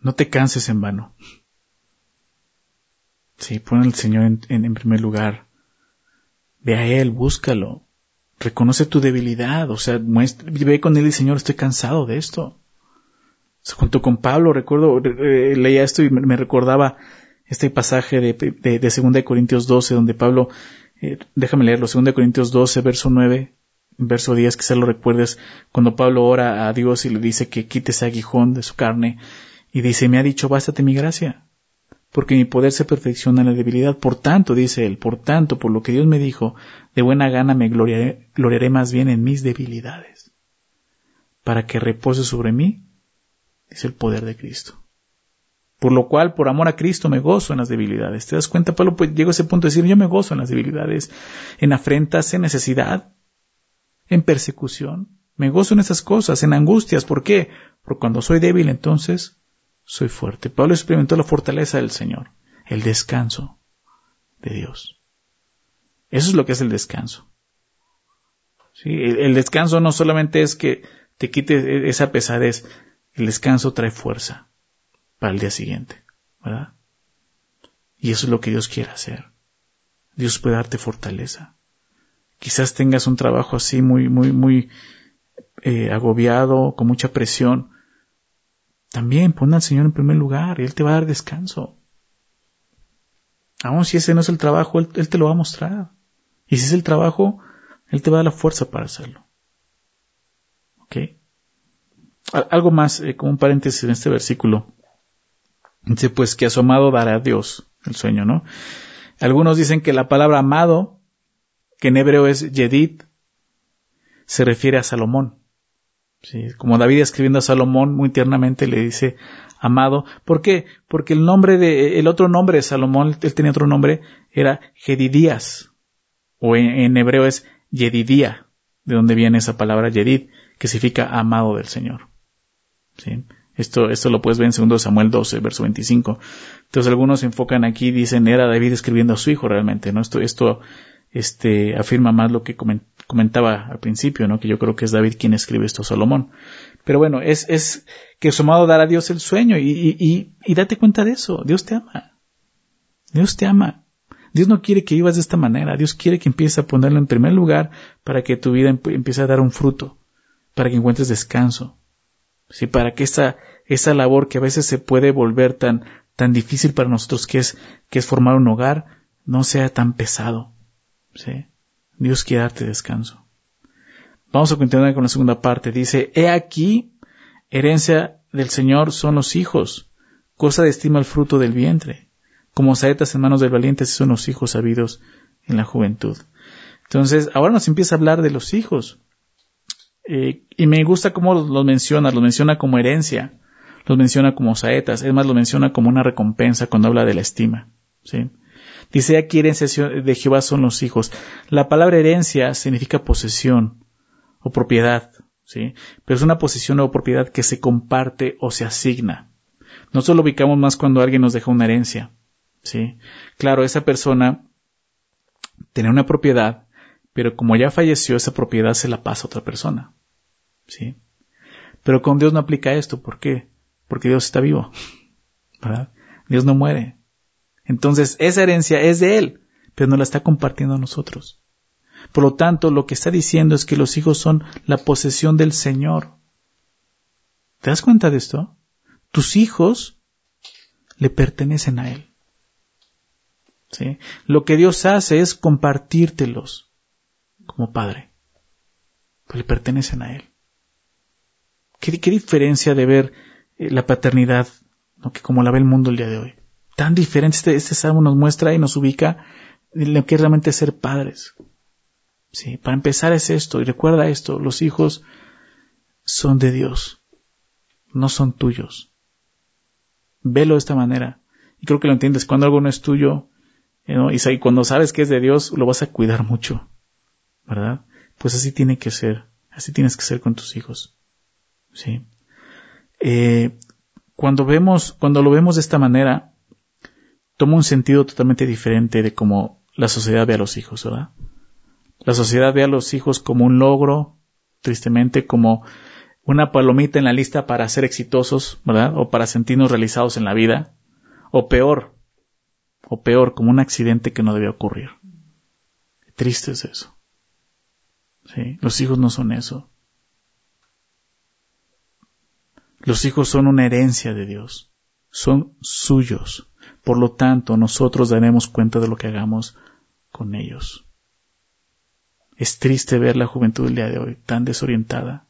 no te canses en vano. Sí, pon al Señor en, primer lugar. Ve a Él, búscalo. Reconoce tu debilidad, o sea, muestra, ve con Él y Señor, estoy cansado de esto. junto con Pablo, recuerdo, eh, leía esto y me, recordaba este pasaje de, de, de 2 Corintios 12, donde Pablo, eh, déjame leerlo, 2 Corintios 12, verso 9, verso 10, que se lo recuerdes, cuando Pablo ora a Dios y le dice que quite ese aguijón de su carne y dice, me ha dicho, bástate mi gracia, porque mi poder se perfecciona en la debilidad. Por tanto, dice él, por tanto, por lo que Dios me dijo, de buena gana me gloriaré, gloriaré más bien en mis debilidades, para que repose sobre mí, dice el poder de Cristo. Por lo cual, por amor a Cristo, me gozo en las debilidades. ¿Te das cuenta, Pablo? Pues llegó a ese punto de decir, yo me gozo en las debilidades, en afrentas, en necesidad, en persecución. Me gozo en esas cosas, en angustias. ¿Por qué? Porque cuando soy débil, entonces soy fuerte. Pablo experimentó la fortaleza del Señor, el descanso de Dios. Eso es lo que es el descanso. ¿Sí? El, descanso no solamente es que te quite esa pesadez, el descanso trae fuerza para el día siguiente, ¿verdad? Y eso es lo que Dios quiere hacer. Dios puede darte fortaleza. quizás tengas un trabajo así muy, muy, muy eh, agobiado, con mucha presión, también pon al Señor en primer lugar y Él te va a dar descanso. Aún si ese no es el trabajo, Él, te lo va a mostrar. Y si es el trabajo, Él te va a dar la fuerza para hacerlo. ¿Ok? Algo más, eh, como un paréntesis en este versículo. Dice pues que a su amado dará Dios el sueño, ¿no? Algunos dicen que la palabra amado, que en hebreo es Yedid, se refiere a Salomón. Sí, como David escribiendo a Salomón muy tiernamente le dice amado. ¿Por qué? Porque el nombre de, el otro nombre de Salomón, él tenía otro nombre, era Jedidías. O en, hebreo es Yedidía, de donde viene esa palabra Yedid, que significa amado del Señor. ¿Sí? Esto, esto lo puedes ver en 2 Samuel 12, verso 25. Entonces algunos se enfocan aquí, dicen, era David escribiendo a su hijo realmente, ¿no? Esto, esto, este, afirma más lo que comentaba al principio, ¿no? Que yo creo que es David quien escribe esto Salomón. Pero bueno, es, es que su amado dará a Dios el sueño y, y, y, date cuenta de eso. Dios te ama. Dios te ama. Dios no quiere que vivas de esta manera. Dios quiere que empieces a ponerlo en primer lugar para que tu vida empiece a dar un fruto, para que encuentres descanso. Sí, para que esa, esa labor que a veces se puede volver tan, tan difícil para nosotros que es, que es formar un hogar, no sea tan pesado. ¿sí? Dios quiere darte descanso. Vamos a continuar con la segunda parte. Dice, he aquí, herencia del Señor son los hijos, cosa de estima el fruto del vientre. Como saetas en manos del valiente son los hijos sabidos en la juventud. Entonces, ahora nos empieza a hablar de los hijos. Eh, y me gusta cómo los, menciona, los menciona como herencia, los menciona como saetas, es más, lo menciona como una recompensa cuando habla de la estima. ¿sí? Dice aquí herencia de Jehová son los hijos. La palabra herencia significa posesión o propiedad, ¿sí? Pero es una posesión o propiedad que se comparte o se asigna. Nosotros lo ubicamos más cuando alguien nos deja una herencia, ¿sí? Claro, esa persona tiene una propiedad, pero como ya falleció, esa propiedad se la pasa a otra persona, ¿sí? Pero con Dios no aplica esto, ¿por qué? Porque Dios está vivo, ¿verdad? Dios no muere. Entonces, esa herencia es de Él, pero no la está compartiendo a nosotros. Por lo tanto, lo que está diciendo es que los hijos son la posesión del Señor. ¿Te das cuenta de esto? Tus hijos le pertenecen a Él. ¿Sí? Lo que Dios hace es compartírtelos como Padre. Pues le pertenecen a Él. ¿Qué, diferencia de ver eh, la paternidad que como la ve el mundo el día de hoy? tan diferente. Este, este salmo nos muestra y nos ubica en lo que realmente ser padres. Sí, para empezar es esto, y recuerda esto, los hijos son de Dios, no son tuyos. Velo de esta manera. Y creo que lo entiendes, cuando algo no es tuyo, y cuando sabes que es de Dios, lo vas a cuidar mucho. ¿Verdad? Pues así tiene que ser, así tienes que ser con tus hijos. Sí. Eh, cuando vemos, cuando lo vemos de esta manera, toma un sentido totalmente diferente de cómo la sociedad ve a los hijos, ¿verdad? La sociedad ve a los hijos como un logro, tristemente como una palomita en la lista para ser exitosos, ¿verdad? O para sentirnos realizados en la vida. O peor, o peor, como un accidente que no debe ocurrir. Triste es eso. Sí, los hijos no son eso. Los hijos son una herencia de Dios. Son suyos. Por lo tanto, nosotros daremos cuenta de lo que hagamos con ellos. Es triste ver la juventud del día de hoy tan desorientada.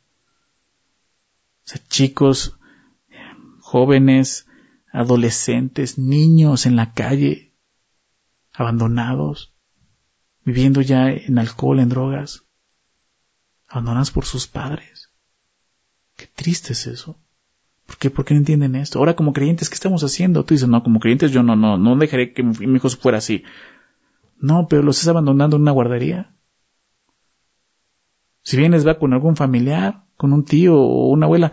Chicos, jóvenes, adolescentes, niños en la calle, abandonados, viviendo ya en alcohol, en drogas, abandonados por sus padres. Qué triste es eso. ¿Por qué? ¿Por qué no entienden esto? Ahora como creyentes, ¿qué estamos haciendo? Tú dices, no, como creyentes yo no, no, no dejaré que mi hijo fuera así. No, pero los estás abandonando en una guardería. Si vienes va con algún familiar, con un tío o una abuela,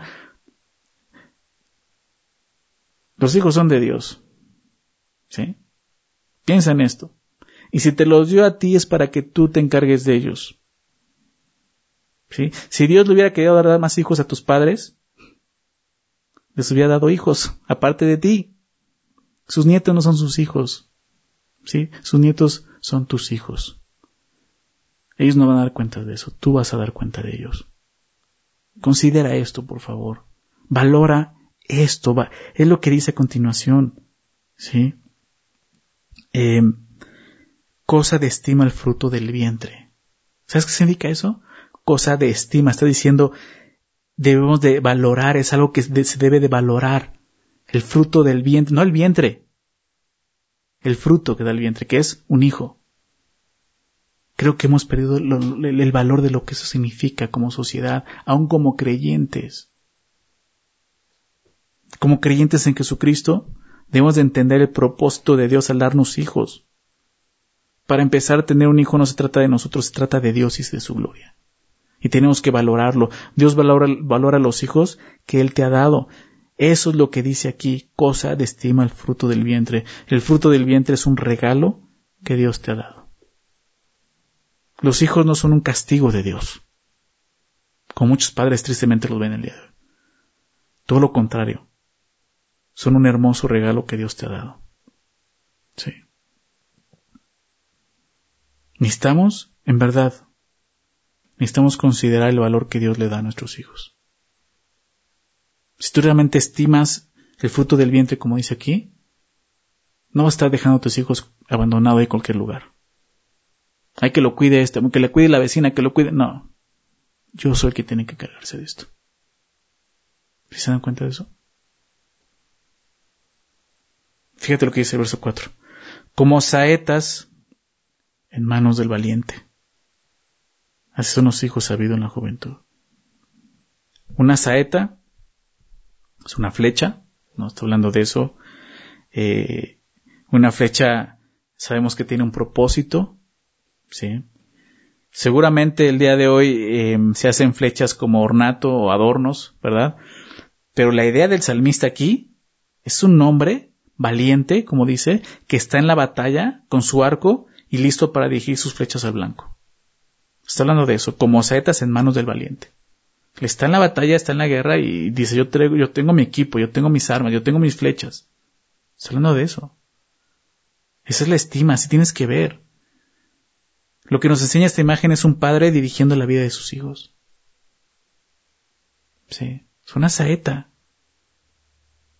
los hijos son de Dios. ¿Sí? Piensa en esto. Y si te los dio a ti es para que tú te encargues de ellos. ¿Sí? Si Dios le hubiera querido dar más hijos a tus padres, les hubiera dado hijos, aparte de ti. Sus nietos no son sus hijos. ¿Sí? Sus nietos son tus hijos. Ellos no van a dar cuenta de eso, tú vas a dar cuenta de ellos. Considera esto, por favor. Valora esto, es lo que dice a continuación. ¿Sí? Eh, cosa de estima el fruto del vientre. ¿Sabes qué significa eso? Cosa de estima. Está diciendo, debemos de valorar, es algo que se debe de valorar. El fruto del vientre, no el vientre, el fruto que da el vientre, que es un hijo. Creo que hemos perdido el valor de lo que eso significa como sociedad, aun como creyentes. Como creyentes en Jesucristo, debemos de entender el propósito de Dios al darnos hijos. Para empezar tener un hijo no se trata de nosotros, se trata de Dios y de su gloria. Y tenemos que valorarlo. Dios valora, valora los hijos que Él te ha dado. Eso es lo que dice aquí, cosa de estima el fruto del vientre. El fruto del vientre es un regalo que Dios te ha dado. Los hijos no son un castigo de Dios, como muchos padres tristemente los ven el día de hoy. Todo lo contrario, son un hermoso regalo que Dios te ha dado. Sí. Necesitamos, en verdad, necesitamos considerar el valor que Dios le da a nuestros hijos. Si tú realmente estimas el fruto del vientre, como dice aquí, no vas a estar dejando a tus hijos abandonados en cualquier lugar. Hay que lo cuide este, que le cuide la vecina, que lo cuide. No. Yo soy el que tiene que cargarse de esto. ¿Se dan cuenta de eso? Fíjate lo que dice el verso 4. Como saetas en manos del valiente. Así son los hijos sabidos en la juventud. Una saeta es una flecha, no estoy hablando de eso. Eh, una flecha sabemos que tiene un propósito, ¿sí? Seguramente el día de hoy em, se hacen flechas como ornato o adornos, ¿verdad? Pero la idea del salmista aquí es un hombre valiente, como dice, que está en la batalla con su arco y listo para dirigir sus flechas al blanco. Está hablando de eso, como saetas en manos del valiente. Está en la batalla, está en la guerra y dice, yo, traigo, yo tengo mi equipo, yo tengo mis armas, yo tengo mis flechas. Está hablando de eso. Esa es la estima, así tienes que ver. Lo que nos enseña esta imagen es un padre dirigiendo la vida de sus hijos. Sí, es una saeta.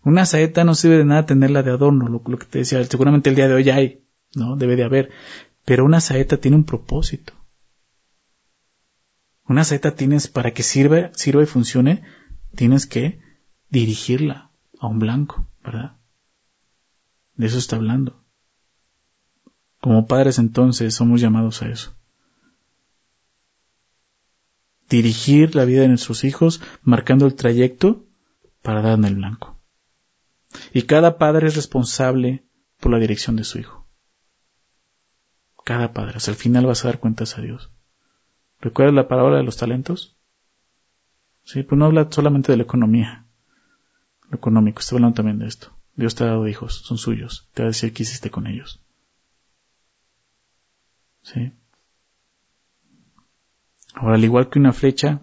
Una saeta no sirve de nada tenerla de adorno, lo, que te decía, seguramente el día de hoy hay, ¿no? Debe de haber. Pero una saeta tiene un propósito. Una saeta tienes, para que sirva, sirva y funcione, tienes que dirigirla a un blanco, ¿verdad? De eso está hablando. Como padres entonces somos llamados a eso. Dirigir la vida de nuestros hijos marcando el trayecto para dar en el blanco. Y cada padre es responsable por la dirección de su hijo. Cada padre. Hasta el final vas a dar cuentas a Dios. ¿Recuerdas la palabra de los talentos? Sí, pues no habla solamente de la economía. Lo económico, está hablando también de esto. Dios te ha dado hijos, son suyos. Te va a decir qué hiciste con ellos. ¿Sí? Ahora, al igual que una flecha,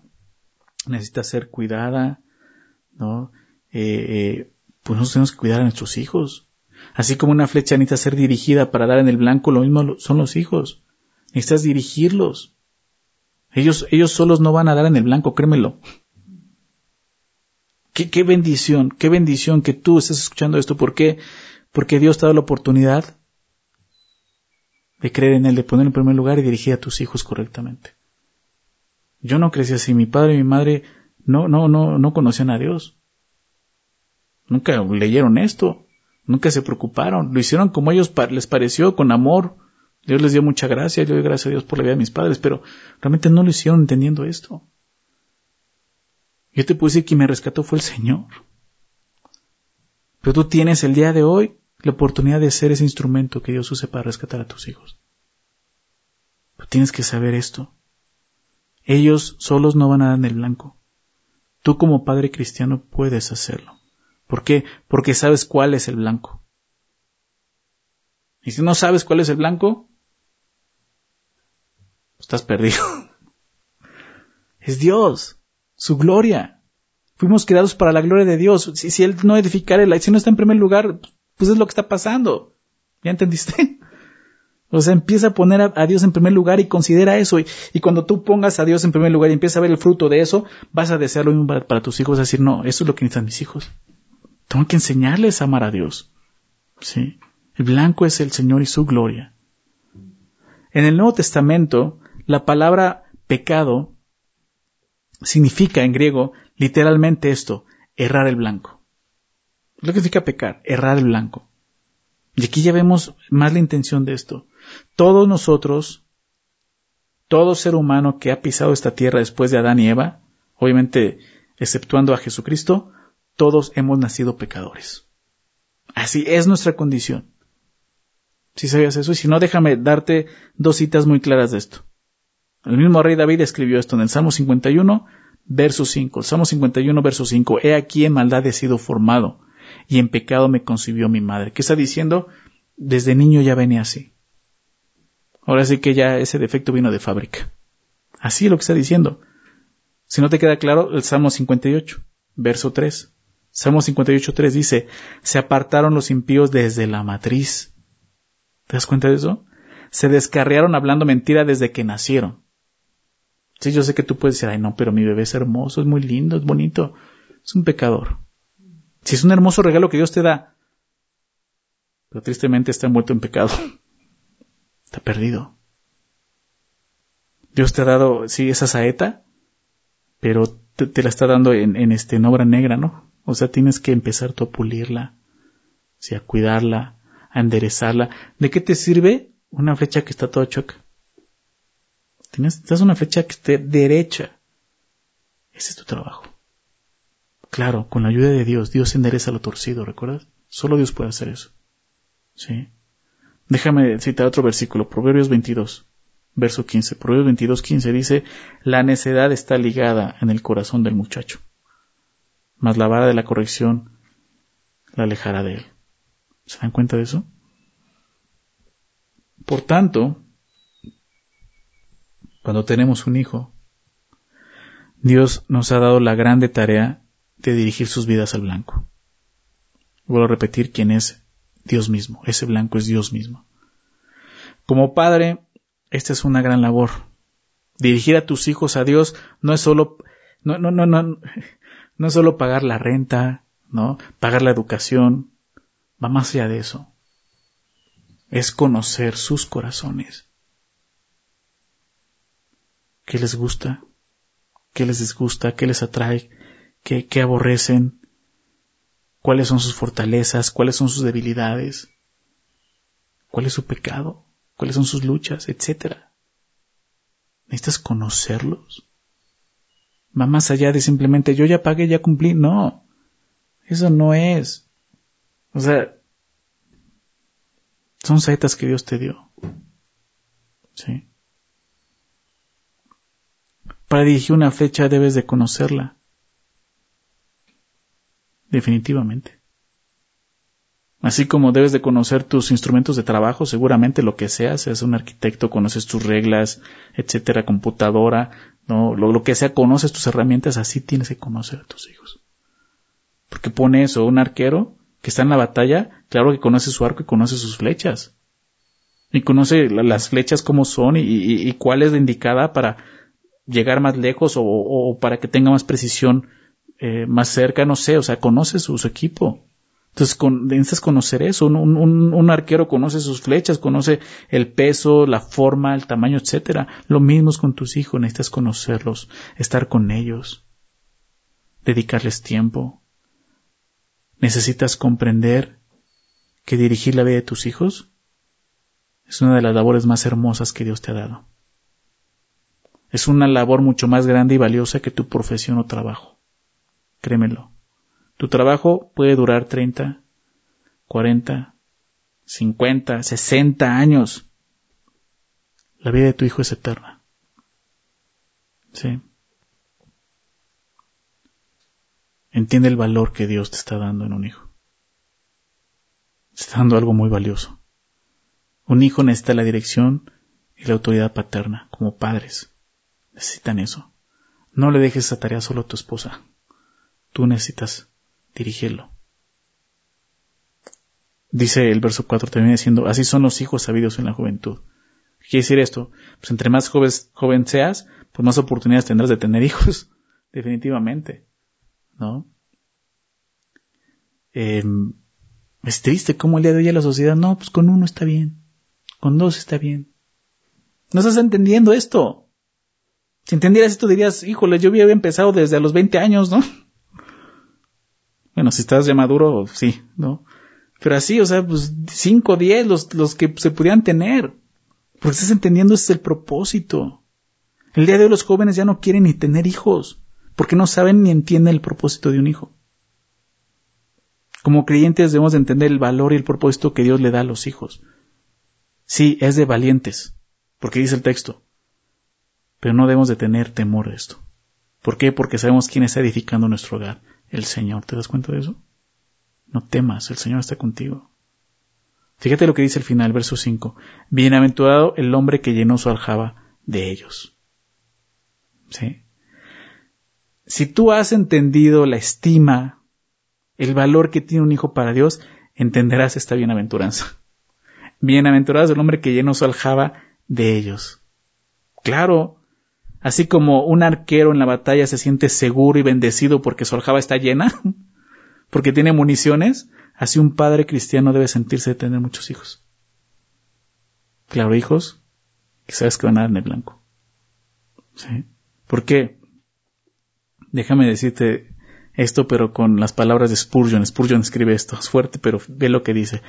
necesita ser cuidada, ¿no? Eh, eh, pues nosotros tenemos que cuidar a nuestros hijos. Así como una flecha necesita ser dirigida para dar en el blanco, lo mismo son los hijos. Necesitas dirigirlos. Ellos, ellos solos no van a dar en el blanco, créemelo. Qué, bendición, qué bendición que tú estés escuchando esto. ¿Por qué? Porque Dios te ha dado la oportunidad de creer en Él, de poner en primer lugar y dirigir a tus hijos correctamente. Yo no crecí así, mi padre y mi madre no, no, no, no conocían a Dios. Nunca leyeron esto, nunca se preocuparon, lo hicieron como ellos les pareció, con amor. Dios les dio mucha gracia, yo doy gracias a Dios por la vida de mis padres, pero realmente no lo hicieron entendiendo esto. Yo te puedo decir que me rescató fue el Señor. Pero tú tienes el día de hoy la oportunidad de ser ese instrumento que Dios use para rescatar a tus hijos. Pero tienes que saber esto. Ellos solos no van a dar en el blanco. Tú como padre cristiano puedes hacerlo. ¿Por qué? Porque sabes cuál es el blanco. Y si no sabes cuál es el blanco, estás perdido. es Dios, su gloria. Fuimos creados para la gloria de Dios. Si, si Él no edificara, si no está en primer lugar, pues es lo que está pasando. ¿Ya entendiste? O sea, empieza a poner a, Dios en primer lugar y considera eso. Y, cuando tú pongas a Dios en primer lugar y empiezas a ver el fruto de eso, vas a desear lo mismo para, para tus hijos, decir, no, eso es lo que necesitan mis hijos. Tengo que enseñarles a amar a Dios. ¿Sí? El blanco es el Señor y su gloria. En el Nuevo Testamento, la palabra pecado significa en griego literalmente esto, errar el blanco. Lo que significa pecar, errar el blanco. Y aquí ya vemos más la intención de esto. Todos nosotros, todo ser humano que ha pisado esta tierra después de Adán y Eva, obviamente exceptuando a Jesucristo, todos hemos nacido pecadores. Así es nuestra condición. Si sabías eso, y si no, déjame darte dos citas muy claras de esto. El mismo rey David escribió esto en el Salmo 51, verso 5. El Salmo 51, verso 5. He aquí en maldad he sido formado, y en pecado me concibió mi madre. ¿Qué está diciendo? Desde niño ya venía así. Ahora sí que ya ese defecto vino de fábrica. Así es lo que está diciendo. Si no te queda claro, el Salmo 58, verso 3. Salmo 58, 3 dice, se apartaron los impíos desde la matriz. ¿Te das cuenta de eso? Se descarriaron hablando mentira desde que nacieron. Sí, yo sé que tú puedes decir, ay no, pero mi bebé es hermoso, es muy lindo, es bonito. Es un pecador. Si es un hermoso regalo que Dios te da, pero tristemente está envuelto en pecado. Está perdido. Dios te ha dado, sí, esa saeta, pero te, la está dando en, este, en obra negra, ¿no? O sea, tienes que empezar tú a pulirla, a cuidarla, a enderezarla. ¿De qué te sirve una flecha que está toda choca? Tienes, una flecha que esté derecha. Ese es tu trabajo. Claro, con la ayuda de Dios, Dios endereza lo torcido, ¿recuerdas? Solo Dios puede hacer eso. ¿Sí? Déjame citar otro versículo, Proverbios 22, verso 15. Proverbios 22, 15 dice, la necedad está ligada en el corazón del muchacho, mas la vara de la corrección la alejará de él. ¿Se dan cuenta de eso? Por tanto, cuando tenemos un hijo, Dios nos ha dado la grande tarea de dirigir sus vidas al blanco. Vuelvo a repetir quién es Dios mismo. Ese blanco es Dios mismo. Como padre, esta es una gran labor. Dirigir a tus hijos a Dios no es solo, no, no, no, no, no es solo pagar la renta, ¿no? Pagar la educación. Va más allá de eso. Es conocer sus corazones. ¿Qué les gusta? ¿Qué les disgusta? ¿Qué les atrae? ¿Qué, aborrecen? ¿Cuáles son sus fortalezas? ¿Cuáles son sus debilidades? ¿Cuál es su pecado? ¿Cuáles son sus luchas? Etcétera. Necesitas conocerlos. Va más allá de simplemente yo ya pagué, ya cumplí. No. Eso no es. O sea, son setas que Dios te dio. ¿Sí? Para dirigir una flecha debes de conocerla. Definitivamente. Así como debes de conocer tus instrumentos de trabajo, seguramente lo que seas, seas un arquitecto, conoces tus reglas, etcétera, computadora, no, lo, que sea, conoces tus herramientas, así tienes que conocer a tus hijos. Porque pone eso, un arquero que está en la batalla, claro que conoce su arco y conoce sus flechas. Y conoce las flechas cómo son y, y, y cuál es la indicada para llegar más lejos o, para que tenga más precisión eh, más cerca, no sé, o sea, conoce su, equipo. Entonces, con, necesitas conocer eso. Un, un, un, arquero conoce sus flechas, conoce el peso, la forma, el tamaño, etcétera. Lo mismo es con tus hijos, necesitas conocerlos, estar con ellos, dedicarles tiempo. Necesitas comprender que dirigir la vida de tus hijos es una de las labores más hermosas que Dios te ha dado. Es una labor mucho más grande y valiosa que tu profesión o trabajo. Créemelo. Tu trabajo puede durar 30, 40, 50, 60 años. La vida de tu hijo es eterna. ¿Sí? Entiende el valor que Dios te está dando en un hijo. Te está dando algo muy valioso. Un hijo necesita la dirección y la autoridad paterna como padres. Necesitan eso. No le dejes esa tarea solo a tu esposa. Tú necesitas dirigirlo. Dice el verso 4 también diciendo, así son los hijos sabidos en la juventud. ¿Qué quiere decir esto? Pues entre más joven seas, pues más oportunidades tendrás de tener hijos. Definitivamente. ¿No? Em, es triste cómo el día de hoy la sociedad, no, pues con uno está bien. Con dos está bien. No estás entendiendo esto. Si entendieras esto dirías, híjole, yo había empezado desde los 20 años, ¿no? Bueno, si estás ya maduro, sí, ¿no? Pero así, o sea, pues 5, 10, los, los que se pudieran tener. Porque estás entendiendo, ese es el propósito. El día de hoy los jóvenes ya no quieren ni tener hijos, porque no saben ni entienden el propósito de un hijo. Como creyentes debemos de entender el valor y el propósito que Dios le da a los hijos. Sí, es de valientes, porque dice el texto, pero no debemos de tener temor de esto. ¿Por qué? Porque sabemos quién está edificando nuestro hogar, el Señor. ¿Te das cuenta de eso? No temas, el Señor está contigo. Fíjate lo que dice el final, verso 5. Bienaventurado el hombre que llenó su aljaba de ellos. ¿Sí? Si tú has entendido la estima, el valor que tiene un hijo para Dios, entenderás esta bienaventuranza. Bienaventurado es el hombre que llenó su aljaba de ellos. Claro, así como un arquero en la batalla se siente seguro y bendecido porque su aljaba está llena, porque tiene municiones, así un padre cristiano debe sentirse de tener muchos hijos. Claro, hijos, que sabes que van a dar en el blanco. ¿Sí? ¿Por qué? Déjame decirte esto, pero con las palabras de Spurgeon. Spurgeon escribe esto, es fuerte, pero ve lo que dice.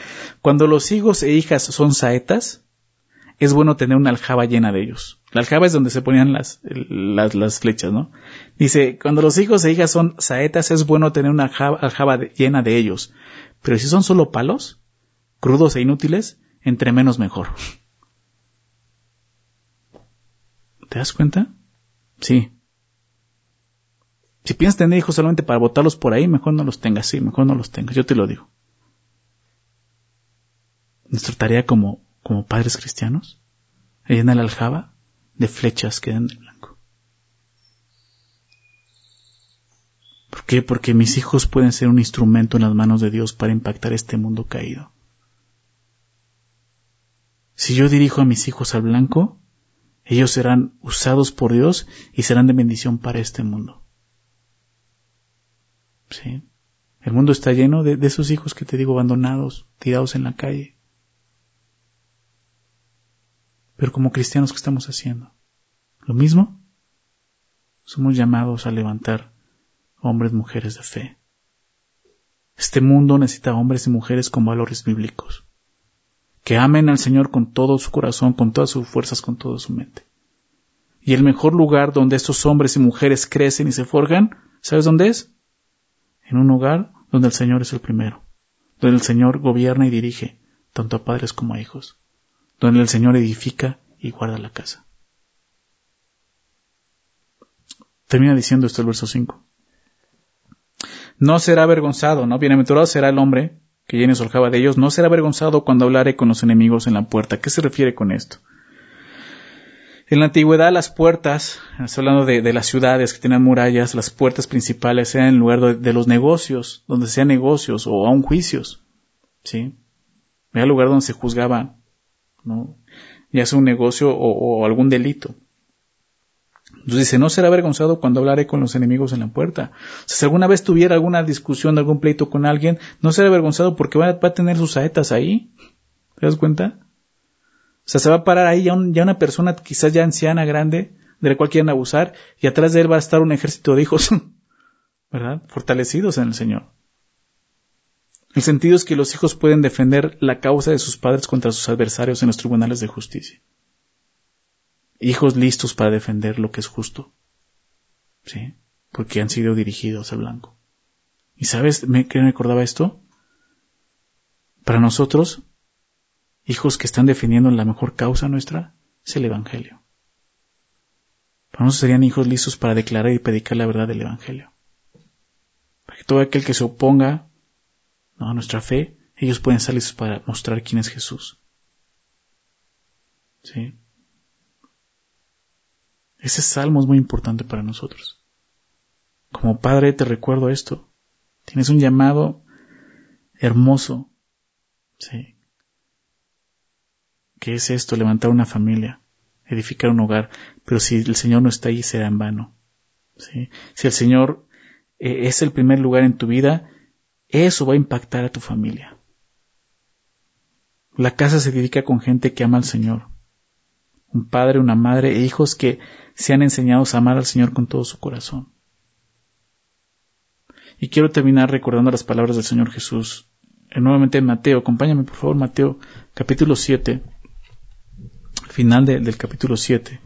Cuando los hijos e hijas son saetas, es bueno tener una aljaba llena de ellos. La aljaba es donde se ponían las, las, las flechas, ¿no? Dice, cuando los hijos e hijas son saetas, es bueno tener una aljaba, llena de ellos. Pero si son solo palos, crudos e inútiles, entre menos mejor. ¿Te das cuenta? Sí. Si piensas tener hijos solamente para botarlos por ahí, mejor no los tengas, sí, mejor no los tengas, yo te lo digo. Nuestra tarea como como padres cristianos, llena la aljaba de flechas que dan de blanco. ¿Por qué? Porque mis hijos pueden ser un instrumento en las manos de Dios para impactar este mundo caído. Si yo dirijo a mis hijos al blanco, ellos serán usados por Dios y serán de bendición para este mundo. ¿Sí? El mundo está lleno de esos hijos que te digo abandonados, tirados en la calle. Pero como cristianos, ¿qué estamos haciendo? ¿Lo mismo? Somos llamados a levantar hombres, mujeres de fe. Este mundo necesita hombres y mujeres con valores bíblicos, que amen al Señor con todo su corazón, con todas sus fuerzas, con toda su mente. Y el mejor lugar donde estos hombres y mujeres crecen y se forjan, ¿sabes dónde es? En un hogar donde el Señor es el primero, donde el Señor gobierna y dirige, tanto a padres como a hijos donde el Señor edifica y guarda la casa. Termina diciendo esto el verso 5. No será avergonzado, ¿no? Bienaventurado será el hombre que llene su aljaba de ellos, no será avergonzado cuando hablare con los enemigos en la puerta. ¿Qué se refiere con esto? En la antigüedad las puertas, hablando de, las ciudades que tenían murallas, las puertas principales eran el lugar de, los negocios, donde se hacían negocios o aún juicios. ¿Sí? Era el lugar donde se juzgaba ¿no? ya sea un negocio o, algún delito. Entonces dice, no será avergonzado cuando hablaré con los enemigos en la puerta. Si alguna vez tuviera alguna discusión, algún pleito con alguien, no será avergonzado porque va, a tener sus saetas ahí. ¿Te das cuenta? O sea, se va a parar ahí ya, ya, una persona quizás ya anciana, grande, de la cual quieren abusar, y atrás de él va a estar un ejército de hijos, ¿verdad? Fortalecidos en el Señor. El sentido es que los hijos pueden defender la causa de sus padres contra sus adversarios en los tribunales de justicia. Hijos listos para defender lo que es justo. ¿Sí? Porque han sido dirigidos al blanco. ¿Y sabes qué me recordaba esto? Para nosotros, hijos que están defendiendo la mejor causa nuestra, es el Evangelio. Para nosotros serían hijos listos para declarar y predicar la verdad del Evangelio. Para que todo aquel que se oponga. Nuestra fe, ellos pueden salir para mostrar quién es Jesús. ¿Sí? Ese salmo es muy importante para nosotros. Como padre te recuerdo esto. Tienes un llamado hermoso. Sí. ¿Qué es esto? Levantar una familia, edificar un hogar. Pero si el Señor no está ahí, será en vano. ¿Sí? Si el Señor eh, es el primer lugar en tu vida, eso va a impactar a tu familia. La casa se dedica con gente que ama al Señor. Un padre, una madre e hijos que se han enseñado a amar al Señor con todo su corazón. Y quiero terminar recordando las palabras del Señor Jesús. Eh, nuevamente Mateo, acompáñame por favor, Mateo, capítulo 7, final del capítulo 7,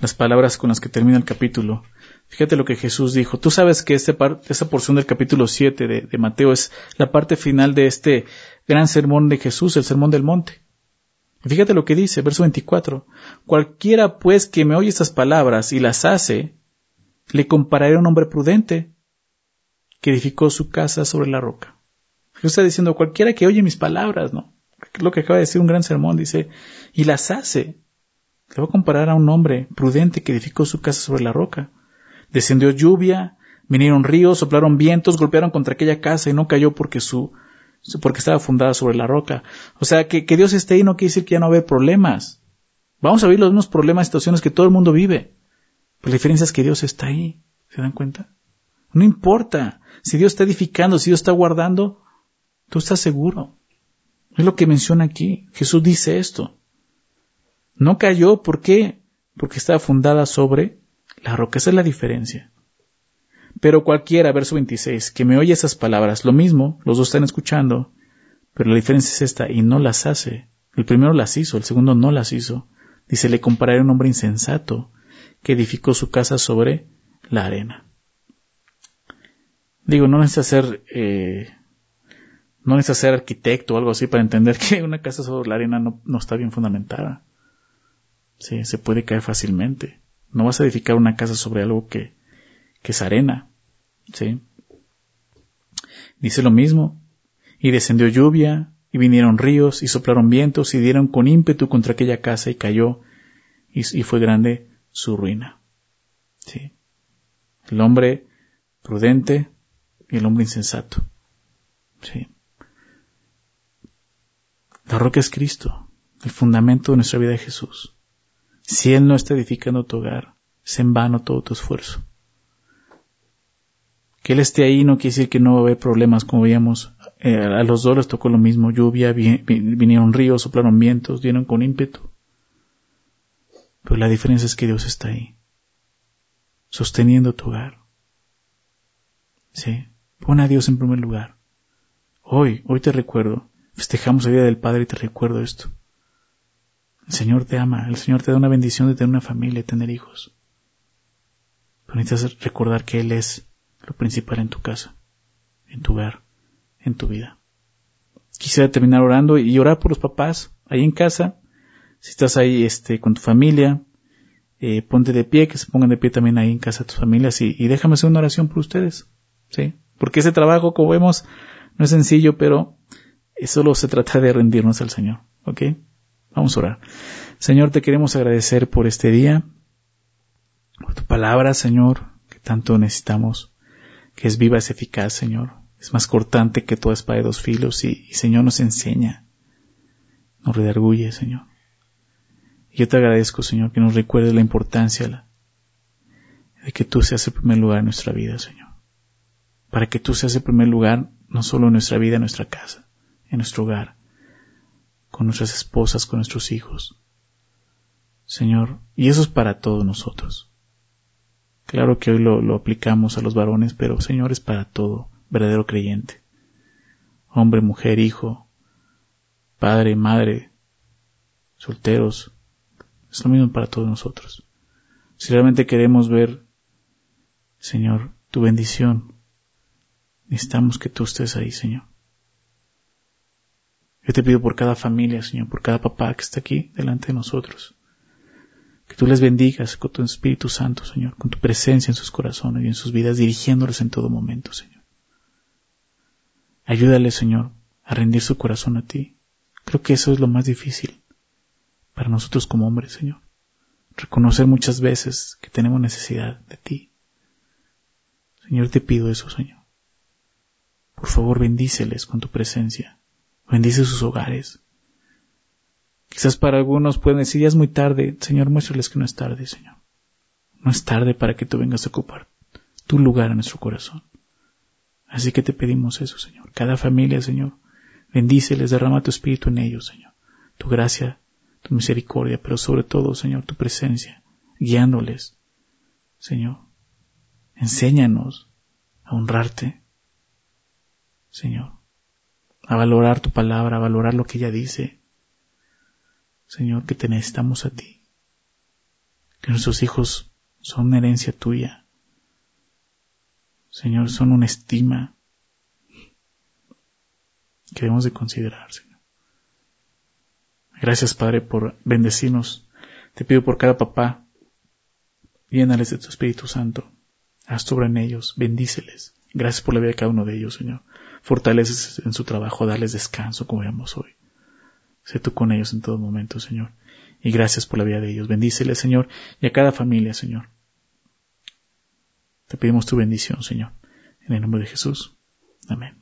las palabras con las que termina el capítulo. Fíjate lo que Jesús dijo. Tú sabes que esta esa porción del capítulo 7 de, Mateo es la parte final de este gran sermón de Jesús, el sermón del monte. Fíjate lo que dice, verso 24. Cualquiera pues que me oye estas palabras y las hace, le compararé a un hombre prudente que edificó su casa sobre la roca. Jesús está diciendo, cualquiera que oye mis palabras, ¿no? Lo que acaba de decir un gran sermón, dice, y las hace. Le voy a comparar a un hombre prudente que edificó su casa sobre la roca. Descendió lluvia, vinieron ríos, soplaron vientos, golpearon contra aquella casa y no cayó porque su, porque estaba fundada sobre la roca. O sea, que, que Dios esté ahí no quiere decir que ya no haber problemas. Vamos a vivir los mismos problemas, situaciones que todo el mundo vive. Pero la diferencia es que Dios está ahí. ¿Se dan cuenta? No importa. Si Dios está edificando, si Dios está guardando, tú estás seguro. Es lo que menciona aquí. Jesús dice esto. No cayó, ¿por qué? Porque estaba fundada sobre la roca. Esa es la diferencia. Pero cualquiera, verso 26, que me oye esas palabras, lo mismo, los dos están escuchando, pero la diferencia es esta, y no las hace. El primero las hizo, el segundo no las hizo. Dice, le compararé a un hombre insensato que edificó su casa sobre la arena. Digo, no necesita ser, eh, no necesita ser arquitecto o algo así para entender que una casa sobre la arena no, no está bien fundamentada. Sí, se puede caer fácilmente. No vas a edificar una casa sobre algo que, que es arena. ¿sí? Dice lo mismo. Y descendió lluvia, y vinieron ríos, y soplaron vientos, y dieron con ímpetu contra aquella casa, y cayó, y, fue grande su ruina. ¿sí? El hombre prudente y el hombre insensato. ¿sí? La roca es Cristo, el fundamento de nuestra vida es Jesús. Si Él no está edificando tu hogar, es en vano todo tu esfuerzo. Que Él esté ahí no quiere decir que no va a haber problemas, como veíamos. Eh, a los dos les tocó lo mismo, lluvia, vinieron ríos, soplaron vientos, dieron con ímpetu. Pero la diferencia es que Dios está ahí, sosteniendo tu hogar. Sí, pon a Dios en primer lugar. Hoy, hoy te recuerdo, festejamos el Día del Padre y te recuerdo esto. El Señor te ama, el Señor te da una bendición de tener una familia y tener hijos. Pero necesitas recordar que Él es lo principal en tu casa, en tu hogar, en tu vida. Quisiera terminar orando y orar por los papás ahí en casa. Si estás ahí este, con tu familia, eh, ponte de pie, que se pongan de pie también ahí en casa tus familias y, y déjame hacer una oración por ustedes. ¿sí? Porque ese trabajo, como vemos, no es sencillo, pero solo se trata de rendirnos al Señor. ¿Ok? Vamos a orar. Señor, te queremos agradecer por este día, por tu palabra, Señor, que tanto necesitamos que es viva, es eficaz, Señor. Es más cortante que toda espada de dos filos y, Señor nos enseña, nos redarguye, Señor. Y yo te agradezco, Señor, que nos recuerdes la importancia de que tú seas el primer lugar en nuestra vida, Señor. Para que tú seas el primer lugar no solo en nuestra vida, en nuestra casa, en nuestro hogar, con nuestras esposas, con nuestros hijos. Señor, y eso es para todos nosotros. Claro que hoy lo, aplicamos a los varones, pero Señor es para todo verdadero creyente. Hombre, mujer, hijo, padre, madre, solteros, es lo mismo para todos nosotros. Si realmente queremos ver, Señor, tu bendición, necesitamos que tú estés ahí, Señor. Yo te pido por cada familia, Señor, por cada papá que está aquí delante de nosotros. Que tú les bendigas con tu Espíritu Santo, Señor, con tu presencia en sus corazones y en sus vidas, dirigiéndoles en todo momento, Señor. Ayúdales, Señor, a rendir su corazón a ti. Creo que eso es lo más difícil para nosotros como hombres, Señor. Reconocer muchas veces que tenemos necesidad de ti. Señor, te pido eso, Señor. Por favor, bendíceles con tu presencia. Bendice sus hogares. Quizás para algunos pueden decir, ya es muy tarde. Señor, muéstrales que no es tarde, Señor. No es tarde para que tú vengas a ocupar tu lugar en nuestro corazón. Así que te pedimos eso, Señor. Cada familia, Señor, bendíceles, derrama tu espíritu en ellos, Señor. Tu gracia, tu misericordia, pero sobre todo, Señor, tu presencia, guiándoles. Señor, enséñanos a honrarte, Señor, a valorar tu palabra, a valorar lo que ella dice. Señor, que te necesitamos a ti, que nuestros hijos son una herencia tuya. Señor, son una estima que debemos de considerar, Señor. Gracias, Padre, por bendecirnos. Te pido por cada papá, llénales de tu Espíritu Santo. Haz sobre en ellos, bendíceles. Gracias por la vida de cada uno de ellos, Señor. Fortaleces en su trabajo, darles descanso como vemos hoy. Sé tú con ellos en todo momento, Señor. Y gracias por la vida de ellos. Bendíceles, Señor, y a cada familia, Señor. Te pedimos tu bendición, Señor. En el nombre de Jesús. Amén.